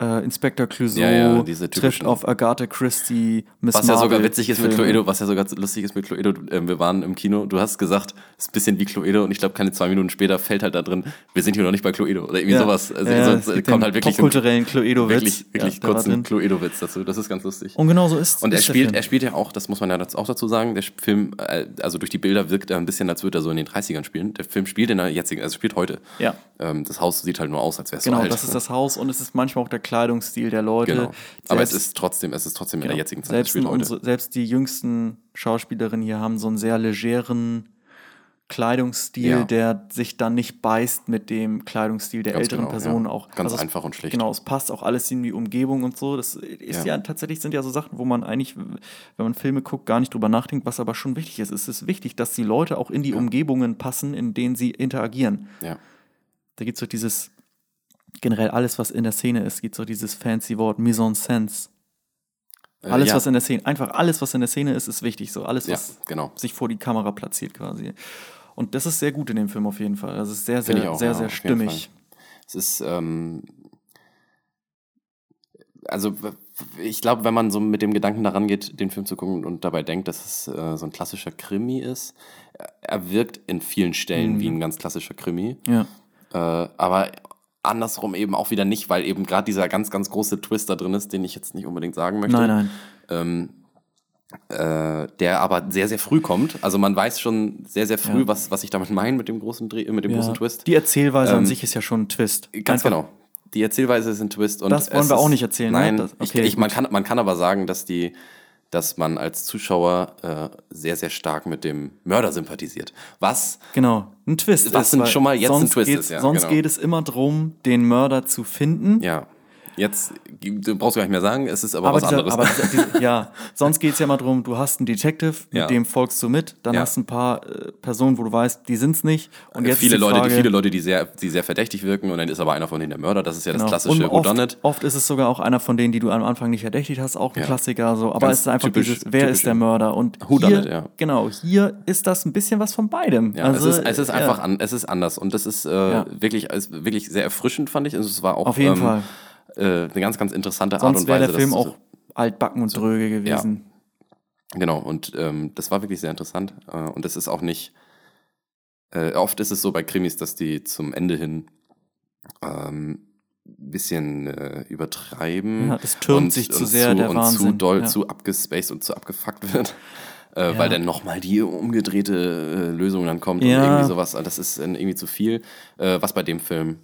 Speaker 2: äh, Inspector Clouseau
Speaker 1: Ja, ja, diese
Speaker 2: trifft auf Agatha Christie, Miss
Speaker 1: Was ja sogar
Speaker 2: Marvel
Speaker 1: witzig ist mit. Cluedo, was ja sogar lustig ist mit Cluedo, äh, wir waren im Kino, du hast gesagt, es ist ein bisschen wie Cluedo und ich glaube, keine zwei Minuten später fällt halt da drin, wir sind hier noch nicht bei Cluedo oder irgendwie
Speaker 2: Ja.
Speaker 1: sowas. Also
Speaker 2: ja,
Speaker 1: so,
Speaker 2: es
Speaker 1: es kommt halt wirklich ein,
Speaker 2: popkulturellen Cluedo-Witz.
Speaker 1: wirklich, wirklich kurzen
Speaker 2: drin.
Speaker 1: Cluedo-Witz dazu. Das ist ganz lustig.
Speaker 2: Und genau so ist
Speaker 1: Und er spielt, er spielt ja auch, das muss man ja auch dazu sagen, der Film, äh, also durch die Bilder wirkt er ein bisschen, als würde er so in den 30ern spielen. Der Film spielt in der jetzigen, also spielt heute.
Speaker 2: Ja.
Speaker 1: Ähm, das Haus sieht halt nur aus, als wäre es
Speaker 2: Genau,
Speaker 1: so alt.
Speaker 2: das ist das Haus und es ist manchmal auch der Kleidungsstil der Leute.
Speaker 1: Genau. Aber es
Speaker 2: Selbst-
Speaker 1: ist trotzdem, es ist trotzdem in der jetzigen Zeit. Es
Speaker 2: selbst, unsere, selbst die jüngsten Schauspielerinnen hier haben so einen sehr legeren Kleidungsstil,
Speaker 1: Ja.
Speaker 2: der sich dann nicht beißt mit dem Kleidungsstil der
Speaker 1: Ganz
Speaker 2: älteren
Speaker 1: genau,
Speaker 2: Personen
Speaker 1: ja.
Speaker 2: auch.
Speaker 1: Ganz
Speaker 2: es-
Speaker 1: einfach und schlicht.
Speaker 2: Genau, es passt auch alles in die Umgebung und so. Das ist ja,
Speaker 1: Ja.
Speaker 2: tatsächlich sind ja so Sachen, wo man eigentlich, wenn man Filme guckt, gar nicht drüber nachdenkt, was aber schon wichtig ist. Es ist wichtig, dass die Leute auch in die Umgebungen passen, in denen sie interagieren.
Speaker 1: Ja.
Speaker 2: Da gibt es so dieses, generell alles, was in der Szene ist, gibt so dieses fancy Wort Mise en Sense.
Speaker 1: Äh,
Speaker 2: Alles,
Speaker 1: ja.
Speaker 2: was in der Szene, einfach alles, was in der Szene ist, ist wichtig. So alles,
Speaker 1: Ja,
Speaker 2: was
Speaker 1: genau.
Speaker 2: sich vor die Kamera platziert quasi. Und das ist sehr gut in dem Film auf jeden Fall. Das ist sehr, sehr,
Speaker 1: auch,
Speaker 2: sehr,
Speaker 1: ja,
Speaker 2: sehr stimmig.
Speaker 1: Es ist, ähm, also ich glaube, wenn man so mit dem Gedanken daran geht, den Film zu gucken und dabei denkt, dass es äh, so ein klassischer Krimi ist, er wirkt in vielen Stellen
Speaker 2: Mhm.
Speaker 1: wie ein ganz klassischer Krimi,
Speaker 2: Ja.
Speaker 1: äh, aber andersrum eben auch wieder nicht, weil eben gerade dieser ganz, ganz große Twist da drin ist, den ich jetzt nicht unbedingt sagen möchte.
Speaker 2: Nein, nein.
Speaker 1: Ähm, äh, der aber sehr, sehr früh kommt. Also man weiß schon sehr, sehr früh,
Speaker 2: Ja.
Speaker 1: was, was ich damit meine mit dem großen, Dreh, mit dem großen
Speaker 2: Ja.
Speaker 1: Twist.
Speaker 2: Die Erzählweise an
Speaker 1: Ähm,
Speaker 2: sich ist ja schon ein Twist.
Speaker 1: Ganz
Speaker 2: Einfach-
Speaker 1: genau. Die Erzählweise ist ein Twist. Und
Speaker 2: Das wollen wir auch nicht erzählen, ne?
Speaker 1: Nein,
Speaker 2: Das-
Speaker 1: ich,
Speaker 2: okay,
Speaker 1: ich, man,
Speaker 2: gut.
Speaker 1: kann, man kann aber sagen, dass, die, dass man als Zuschauer äh, sehr, sehr stark mit dem Mörder sympathisiert. Was
Speaker 2: Genau, ein Twist.
Speaker 1: Was
Speaker 2: ist,
Speaker 1: schon mal jetzt ein Twist ist, ja,
Speaker 2: Sonst
Speaker 1: genau.
Speaker 2: geht es immer darum, den Mörder zu finden.
Speaker 1: Ja, jetzt du brauchst du gar nicht mehr sagen, es ist aber,
Speaker 2: Aber,
Speaker 1: was
Speaker 2: dieser,
Speaker 1: anderes.
Speaker 2: aber dieser, ja, sonst geht es ja mal darum, du hast einen Detective, mit
Speaker 1: Ja.
Speaker 2: dem folgst du mit, dann
Speaker 1: Ja.
Speaker 2: hast du ein paar äh, Personen, wo du weißt, die sind es nicht. Und jetzt
Speaker 1: viele Leute,
Speaker 2: Frage,
Speaker 1: die, viele Leute, die sehr, die sehr verdächtig wirken und dann ist aber einer von denen der Mörder. Das ist ja das
Speaker 2: genau.
Speaker 1: klassische
Speaker 2: Und oft,
Speaker 1: Whodunit.
Speaker 2: oft ist es sogar auch einer von denen, die du am Anfang nicht verdächtigt hast, auch ein
Speaker 1: Ja.
Speaker 2: Klassiker. So. Aber
Speaker 1: Ganz
Speaker 2: es ist einfach
Speaker 1: typisch-
Speaker 2: dieses, wer
Speaker 1: typisch,
Speaker 2: ist der. Mörder? Und
Speaker 1: Whodunit,
Speaker 2: hier,
Speaker 1: ja.
Speaker 2: genau, hier ist das ein bisschen was von beidem. Also,
Speaker 1: es ist, es ist einfach an, es ist anders und das ist äh, wirklich, ist wirklich sehr erfrischend, fand ich. Also es war auch
Speaker 2: Auf jeden
Speaker 1: ähm,
Speaker 2: Fall.
Speaker 1: Äh, eine ganz, ganz interessante Art
Speaker 2: Sonst
Speaker 1: und
Speaker 2: wäre
Speaker 1: Weise.
Speaker 2: der Film
Speaker 1: das zu-
Speaker 2: auch altbacken und dröge gewesen.
Speaker 1: Genau, und ähm, das war wirklich sehr interessant. Äh, und es ist auch nicht. Äh, oft ist es so bei Krimis, dass die zum Ende hin ähm, ein bisschen äh, übertreiben.
Speaker 2: Ja, das türmt sich zu sehr, der
Speaker 1: und zu
Speaker 2: Wahnsinn,
Speaker 1: doll,
Speaker 2: ja.
Speaker 1: zu abgespaced und zu abgefuckt wird. Äh,
Speaker 2: Ja.
Speaker 1: Weil dann nochmal die umgedrehte äh, Lösung dann kommt
Speaker 2: Ja.
Speaker 1: und irgendwie sowas. Das ist irgendwie zu viel. Äh, was bei dem Film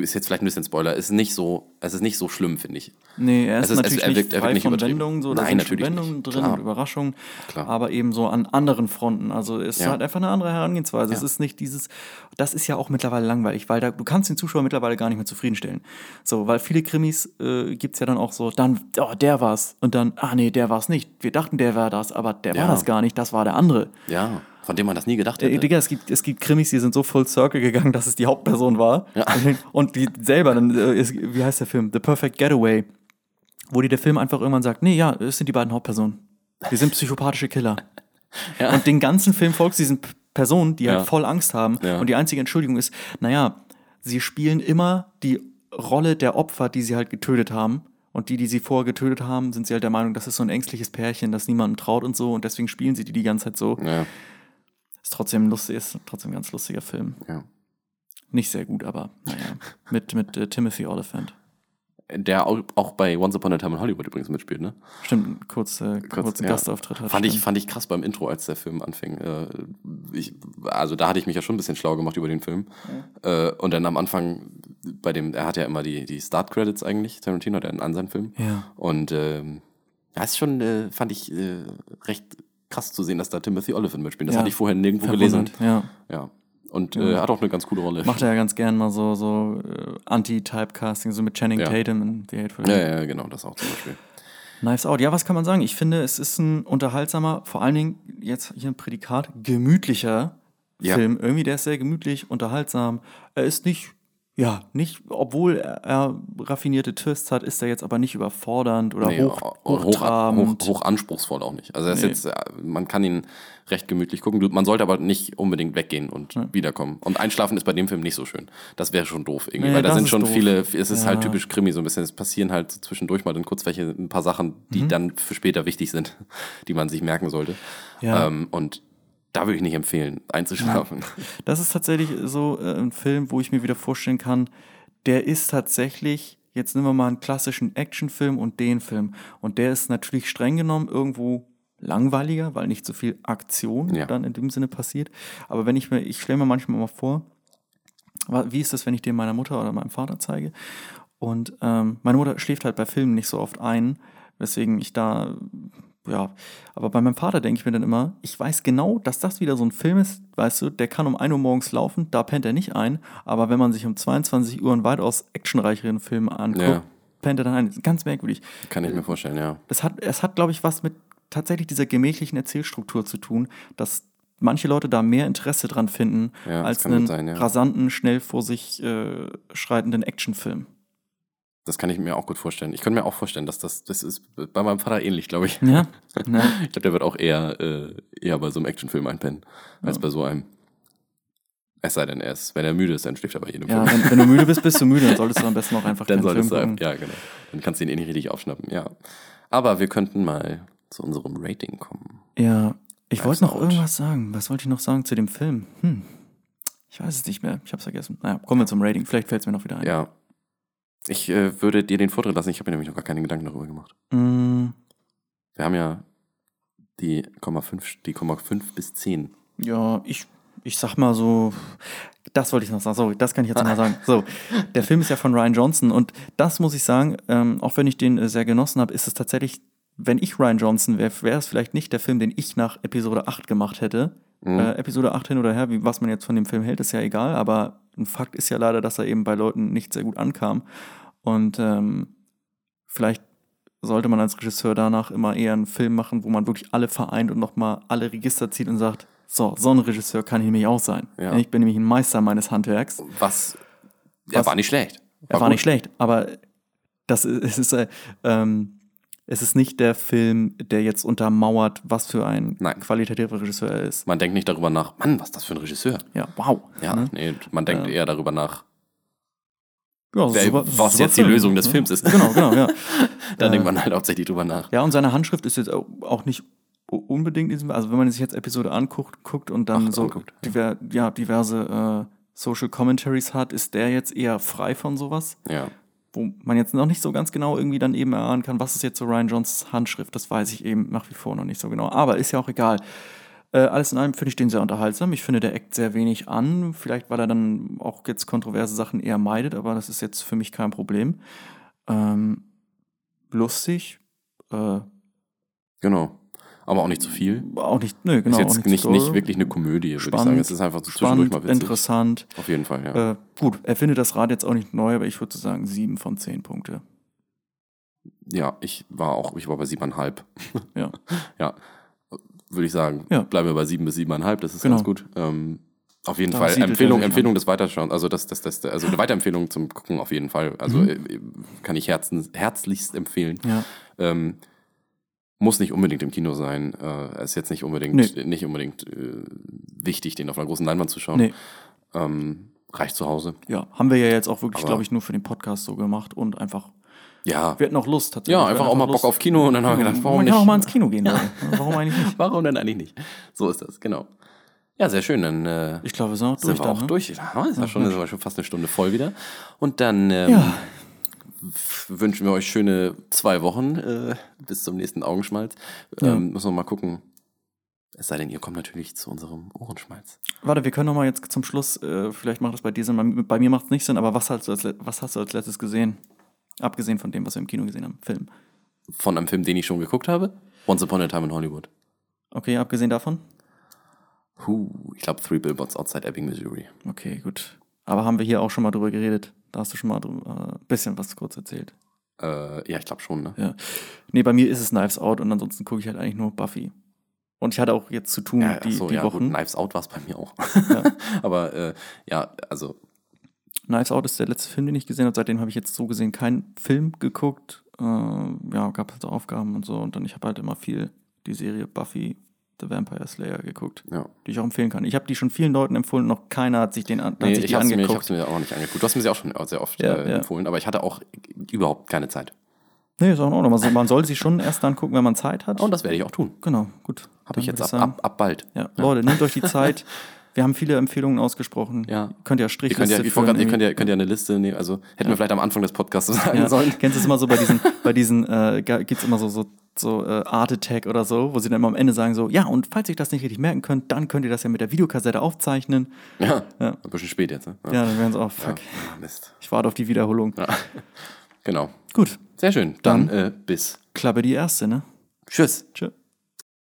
Speaker 1: ist jetzt vielleicht ein bisschen Spoiler, ist nicht so, es ist nicht so schlimm, finde ich.
Speaker 2: Nee, er ist,
Speaker 1: Es ist- es-
Speaker 2: natürlich
Speaker 1: er wirkt-
Speaker 2: nicht frei von. Wendungen, so, da
Speaker 1: Nein,
Speaker 2: sind Wendungen drin
Speaker 1: Klar.
Speaker 2: und Überraschungen,
Speaker 1: Klar.
Speaker 2: aber eben so an anderen Fronten. Also es ist
Speaker 1: Ja.
Speaker 2: halt einfach eine andere Herangehensweise. Es
Speaker 1: Ja.
Speaker 2: ist nicht dieses, das ist ja auch mittlerweile langweilig, weil da, du kannst den Zuschauer mittlerweile gar nicht mehr zufriedenstellen. So, weil viele Krimis äh, gibt es ja dann auch so, dann, oh, der war's und dann, ah nee, der war's nicht. Wir dachten, der war das, aber der war
Speaker 1: Ja.
Speaker 2: das gar nicht, das war der andere.
Speaker 1: Ja, von dem man das nie gedacht
Speaker 2: Äh,
Speaker 1: hätte.
Speaker 2: Digga, es gibt, es gibt Krimis, die sind so full circle gegangen, dass es die Hauptperson war.
Speaker 1: Ja.
Speaker 2: Und die selber, dann, äh, wie heißt der Film? The Perfect Getaway. Wo dir der Film einfach irgendwann sagt, nee, ja, es sind die beiden Hauptpersonen. Wir sind psychopathische Killer.
Speaker 1: Ja.
Speaker 2: Und den ganzen Film folgst du diesen Personen, die
Speaker 1: Ja.
Speaker 2: halt voll Angst haben.
Speaker 1: Ja.
Speaker 2: Und die einzige Entschuldigung ist, naja, sie spielen immer die Rolle der Opfer, die sie halt getötet haben. Und die, die sie vorher getötet haben, sind sie halt der Meinung, das ist so ein ängstliches Pärchen, das niemandem traut und so. Und deswegen spielen sie die die ganze Zeit so.
Speaker 1: Ja,
Speaker 2: Ist trotzdem lustig, ist trotzdem ein ganz lustiger Film.
Speaker 1: ja.
Speaker 2: Nicht sehr gut, aber naja. mit mit äh, Timothy Oliphant.
Speaker 1: Der auch, auch bei Once Upon a Time in Hollywood übrigens mitspielt, ne?
Speaker 2: Stimmt, einen kurz, äh, kurzen
Speaker 1: ja.
Speaker 2: Gastauftritt hat.
Speaker 1: Fand ich, fand ich krass beim Intro, als der Film anfing. Äh, ich, also da hatte ich mich ja schon ein bisschen schlau gemacht über den Film. Äh, und dann am Anfang, bei dem, er hat ja immer die, die Start-Credits eigentlich, Tarantino, der an seinen Film.
Speaker 2: Ja.
Speaker 1: Und ähm, ja, ist schon, äh, fand ich äh, recht krass zu sehen, dass da Timothy Oliphant mitspielt. Das
Speaker 2: Ja.
Speaker 1: hatte ich vorher nirgendwo gelesen.
Speaker 2: Ja.
Speaker 1: Ja. Und äh, hat auch eine ganz coole Rolle.
Speaker 2: Macht er ja ganz gern mal so, so äh, Anti-Typecasting, so mit Channing
Speaker 1: Ja.
Speaker 2: Tatum in The Hateful
Speaker 1: ja,
Speaker 2: Eight.
Speaker 1: ja, genau, das auch zum Beispiel.
Speaker 2: Knives Out. Ja, was kann man sagen? Ich finde, es ist ein unterhaltsamer, vor allen Dingen jetzt hier ein Prädikat, gemütlicher
Speaker 1: Ja.
Speaker 2: Film. Irgendwie, der ist sehr gemütlich, unterhaltsam. Er ist nicht Ja, nicht, obwohl er, er raffinierte Twists hat, ist er jetzt aber nicht überfordernd oder
Speaker 1: Nee,
Speaker 2: hoch,
Speaker 1: hoch, hoch,
Speaker 2: hochtrabend.
Speaker 1: hoch anspruchsvoll auch nicht. Also er ist
Speaker 2: Nee.
Speaker 1: jetzt, äh, man kann ihn recht gemütlich gucken. Man sollte aber nicht unbedingt weggehen und wiederkommen. Und einschlafen ist bei dem Film nicht so schön. Das wäre schon doof irgendwie,
Speaker 2: Nee,
Speaker 1: weil da sind schon
Speaker 2: doof.
Speaker 1: viele, es ist halt
Speaker 2: Ja.
Speaker 1: typisch Krimi so ein bisschen. Es passieren halt zwischendurch mal dann kurz welche, ein paar Sachen, die
Speaker 2: Mhm.
Speaker 1: dann für später wichtig sind, die man sich merken sollte.
Speaker 2: Ja.
Speaker 1: Ähm, und da würde ich nicht empfehlen, einzuschlafen.
Speaker 2: Das ist tatsächlich so äh, ein Film, wo ich mir wieder vorstellen kann, der ist tatsächlich, jetzt nehmen wir mal einen klassischen Actionfilm und den Film. Und der ist natürlich streng genommen irgendwo langweiliger, weil nicht so viel Aktion
Speaker 1: Ja.
Speaker 2: dann in dem Sinne passiert. Aber wenn ich mir, ich stelle mir manchmal mal vor, wie ist das, wenn ich den meiner Mutter oder meinem Vater zeige? Und ähm, meine Mutter schläft halt bei Filmen nicht so oft ein, weswegen ich da, ja, aber bei meinem Vater denke ich mir dann immer, ich weiß genau, dass das wieder so ein Film ist, weißt du, der kann um 1 Uhr morgens laufen, da pennt er nicht ein, aber wenn man sich um 22 Uhr einen weitaus actionreicheren Film anguckt,
Speaker 1: Ja.
Speaker 2: pennt er dann ein. Ganz merkwürdig.
Speaker 1: Kann ich mir vorstellen, ja.
Speaker 2: Es hat, es hat glaube ich, was mit tatsächlich dieser gemächlichen Erzählstruktur zu tun, dass manche Leute da mehr Interesse dran finden,
Speaker 1: Ja, das
Speaker 2: als einen
Speaker 1: sein, ja.
Speaker 2: rasanten, schnell vor sich äh, schreitenden Actionfilm.
Speaker 1: Das kann ich mir auch gut vorstellen. Ich könnte mir auch vorstellen, dass das, das ist bei meinem Vater ähnlich, glaube ich.
Speaker 2: Ja, ja.
Speaker 1: Ich glaube, der wird auch eher, äh, eher bei so einem Actionfilm einpennen, als bei so einem. Es sei denn, er ist, wenn er müde ist, dann schläft er bei jedem
Speaker 2: ja
Speaker 1: Film.
Speaker 2: wenn, wenn du müde bist, bist du müde, dann solltest du am besten auch einfach
Speaker 1: Dann solltest du,
Speaker 2: Film gucken.
Speaker 1: ja, genau. Dann kannst du ihn eh nicht richtig aufschnappen, ja. Aber wir könnten mal zu unserem Rating kommen.
Speaker 2: Ja, ich wollte noch
Speaker 1: out.
Speaker 2: irgendwas sagen. Was wollte ich noch sagen zu dem Film? Hm. Ich weiß es nicht mehr. Ich habe es vergessen. Naja, kommen wir zum Rating. Vielleicht fällt es mir noch wieder ein.
Speaker 1: Ja. Ich äh, würde dir den Vortritt lassen. Ich habe mir nämlich noch gar keine Gedanken darüber gemacht.
Speaker 2: Mm,
Speaker 1: Wir haben ja die Komma 5, die Komma 5 bis 10.
Speaker 2: ja, ich, ich sag mal so. Das wollte ich noch sagen. Sorry, das kann ich jetzt noch mal sagen. So, der Film ist ja von Ryan Johnson und das muss ich sagen, ähm, auch wenn ich den äh, sehr genossen habe, ist es tatsächlich, wenn ich Ryan Johnson wäre, wäre es vielleicht nicht der Film, den ich nach Episode 8 gemacht hätte.
Speaker 1: Mhm.
Speaker 2: Äh, Episode 8 hin oder her, wie, was man jetzt von dem Film hält, ist ja egal, aber ein Fakt ist ja leider, dass er eben bei Leuten nicht sehr gut ankam. Und ähm, vielleicht sollte man als Regisseur danach immer eher einen Film machen, wo man wirklich alle vereint und nochmal alle Register zieht und sagt, so, so ein Regisseur kann ich nämlich auch sein.
Speaker 1: Ja.
Speaker 2: Ich bin nämlich ein Meister meines Handwerks.
Speaker 1: Was, er
Speaker 2: Was-
Speaker 1: war nicht schlecht.
Speaker 2: Er war
Speaker 1: gut.
Speaker 2: nicht schlecht, aber das ist, ist, äh, ähm, es ist nicht der Film, der jetzt untermauert, was für ein
Speaker 1: Nein.
Speaker 2: qualitativer Regisseur er ist.
Speaker 1: Man denkt nicht darüber nach, Mann, was ist das für ein Regisseur?
Speaker 2: Ja, wow.
Speaker 1: Ja,
Speaker 2: Ne?
Speaker 1: nee, man denkt
Speaker 2: Ja.
Speaker 1: eher darüber nach,
Speaker 2: Ja,
Speaker 1: wer,
Speaker 2: super-
Speaker 1: was
Speaker 2: super
Speaker 1: jetzt die
Speaker 2: Film.
Speaker 1: Lösung des
Speaker 2: Ja.
Speaker 1: Films ist.
Speaker 2: Genau, genau, ja.
Speaker 1: da
Speaker 2: Äh,
Speaker 1: denkt man halt hauptsächlich drüber nach.
Speaker 2: Ja, und seine Handschrift ist jetzt au- auch nicht unbedingt, in diesem- also wenn man sich jetzt Episode anguckt guckt und dann
Speaker 1: Ach,
Speaker 2: so
Speaker 1: anguckt,
Speaker 2: diver, ja, diverse äh, Social Commentaries hat, ist der jetzt eher frei von sowas,
Speaker 1: Ja.
Speaker 2: Wo man jetzt noch nicht so ganz genau irgendwie dann eben erahnen kann, was ist jetzt so Ryan Johns Handschrift, das weiß ich eben nach wie vor noch nicht so genau, aber ist ja auch egal. Äh, alles in allem finde ich den sehr unterhaltsam. Ich finde, der eckt sehr wenig an. Vielleicht, weil er dann auch jetzt kontroverse Sachen eher meidet, aber das ist jetzt für mich kein Problem. Ähm, lustig, äh,
Speaker 1: Genau. Aber auch nicht zu viel.
Speaker 2: auch nicht, nö, genau.
Speaker 1: ist jetzt nicht, nicht
Speaker 2: doll.
Speaker 1: wirklich eine Komödie, würde ich sagen. Es ist einfach so zwischendurch
Speaker 2: spannend,
Speaker 1: mal witzig.
Speaker 2: interessant.
Speaker 1: Auf jeden Fall, ja.
Speaker 2: Äh, gut, er findet das Rad jetzt auch nicht neu, aber ich würde sagen sieben von zehn Punkte.
Speaker 1: Ja, ich war auch, ich war bei siebeneinhalb.
Speaker 2: Ja.
Speaker 1: Ja, würde ich sagen.
Speaker 2: Ja.
Speaker 1: Bleiben wir bei sieben bis siebeneinhalb, das ist
Speaker 2: Genau.
Speaker 1: ganz gut. Ähm, auf jeden
Speaker 2: Da
Speaker 1: Fall. Empfehlung. Empfehlung des Weiterschauen, also das, das, das, also eine Weiterempfehlung zum Gucken auf jeden Fall. Also
Speaker 2: Mhm.
Speaker 1: äh, kann ich herzens, herzlichst empfehlen.
Speaker 2: Ja.
Speaker 1: Ähm, muss nicht unbedingt im Kino sein. Äh, ist jetzt nicht unbedingt,
Speaker 2: Nee.
Speaker 1: nicht unbedingt äh, wichtig, den auf einer großen Leinwand zu schauen.
Speaker 2: Nee,
Speaker 1: Ähm, reicht zu Hause.
Speaker 2: ja, haben wir ja jetzt auch wirklich, glaube ich, nur für den Podcast so gemacht und einfach,
Speaker 1: Ja,
Speaker 2: wir hatten auch Lust tatsächlich.
Speaker 1: ja einfach auch mal Bock
Speaker 2: Lust.
Speaker 1: auf Kino und dann haben wir gedacht, warum
Speaker 2: Man
Speaker 1: nicht?
Speaker 2: kann auch mal ins Kino gehen. Leute. Warum eigentlich nicht?
Speaker 1: Warum denn eigentlich nicht? So ist das, genau. Ja, sehr schön. Dann äh,
Speaker 2: Ich glaube, wir sind auch
Speaker 1: sind
Speaker 2: durch
Speaker 1: wir
Speaker 2: dann.
Speaker 1: auch
Speaker 2: ne?
Speaker 1: durch. Ja, ist ja schon, aber schon fast eine Stunde voll wieder. Und dann ähm,
Speaker 2: Ja.
Speaker 1: Wünschen wir euch schöne zwei Wochen äh, bis zum nächsten Augenschmalz.
Speaker 2: Ja.
Speaker 1: Ähm, müssen wir mal gucken. Es sei denn, ihr kommt natürlich zu unserem Ohrenschmalz.
Speaker 2: Warte, wir können noch mal jetzt zum Schluss, äh, vielleicht macht das bei dir Sinn, bei, mir macht es nicht Sinn, aber was hast, du als, was hast du als letztes gesehen? Abgesehen von dem, was wir im Kino gesehen haben, Film.
Speaker 1: Von einem Film, den ich schon geguckt habe. Once Upon a Time in Hollywood.
Speaker 2: Okay, abgesehen davon?
Speaker 1: Huh, ich glaube Three Billboards Outside Ebbing, Missouri.
Speaker 2: Okay, gut. Aber haben wir hier auch schon mal drüber geredet? Da hast du schon mal ein äh, bisschen was kurz erzählt.
Speaker 1: Äh, ja, ich glaube schon, ne?
Speaker 2: Ja. Nee, bei mir ist es Knives Out und ansonsten gucke ich halt eigentlich nur Buffy. Und ich hatte auch jetzt zu tun
Speaker 1: Ja,
Speaker 2: die,
Speaker 1: so,
Speaker 2: die
Speaker 1: ja,
Speaker 2: Wochen.
Speaker 1: gut, Knives Out war es bei mir auch.
Speaker 2: Ja.
Speaker 1: Aber äh, ja, also
Speaker 2: Knives Out ist der letzte Film, den ich gesehen habe. Seitdem habe ich jetzt so gesehen keinen Film geguckt. Äh, ja, gab halt Aufgaben und so. Und dann ich habe halt immer viel die Serie Buffy The Vampire Slayer geguckt,
Speaker 1: Ja.
Speaker 2: die ich auch empfehlen kann. Ich habe die schon vielen Leuten empfohlen, noch keiner hat sich den an, hat
Speaker 1: Nee,
Speaker 2: sich
Speaker 1: ich
Speaker 2: die
Speaker 1: habe mir, ich
Speaker 2: angeguckt.
Speaker 1: hab's mir auch nicht angeguckt. Du hast mir sie auch schon sehr oft
Speaker 2: Ja,
Speaker 1: äh,
Speaker 2: ja.
Speaker 1: empfohlen, aber ich hatte auch überhaupt keine Zeit.
Speaker 2: Nee, ist auch in Ordnung. Man soll, sie schon erst dann gucken, wenn man Zeit hat.
Speaker 1: Und das werde ich auch tun.
Speaker 2: genau, gut.
Speaker 1: Habe ich jetzt ab, ab, ab bald.
Speaker 2: Ja, Leute, nehmt euch die Zeit. Wir haben viele Empfehlungen ausgesprochen.
Speaker 1: Ja.
Speaker 2: Könnt ihr
Speaker 1: Ihr könnt,
Speaker 2: Strichliste
Speaker 1: ja,
Speaker 2: führen
Speaker 1: ihr, könnt ja, könnt ja eine Liste nehmen. Also hätten wir vielleicht am Anfang des Podcasts sagen
Speaker 2: Ja,
Speaker 1: sollen.
Speaker 2: kennst du es immer so bei diesen, bei diesen, äh, gibt es immer so, so, so äh, Art Attack oder so, wo sie dann immer am Ende sagen so, ja, und falls ihr das nicht richtig merken könnt, dann könnt ihr das ja mit der Videokassette aufzeichnen.
Speaker 1: Ja,
Speaker 2: Ja.
Speaker 1: ein bisschen spät jetzt. Ne?
Speaker 2: Ja, dann wären sie auch, fuck,
Speaker 1: Ja, Mist.
Speaker 2: ich warte auf die Wiederholung.
Speaker 1: Genau.
Speaker 2: Gut,
Speaker 1: Sehr schön. Dann, äh, bis.
Speaker 2: Klappe die erste, ne?
Speaker 1: Tschüss.
Speaker 2: Tschüss.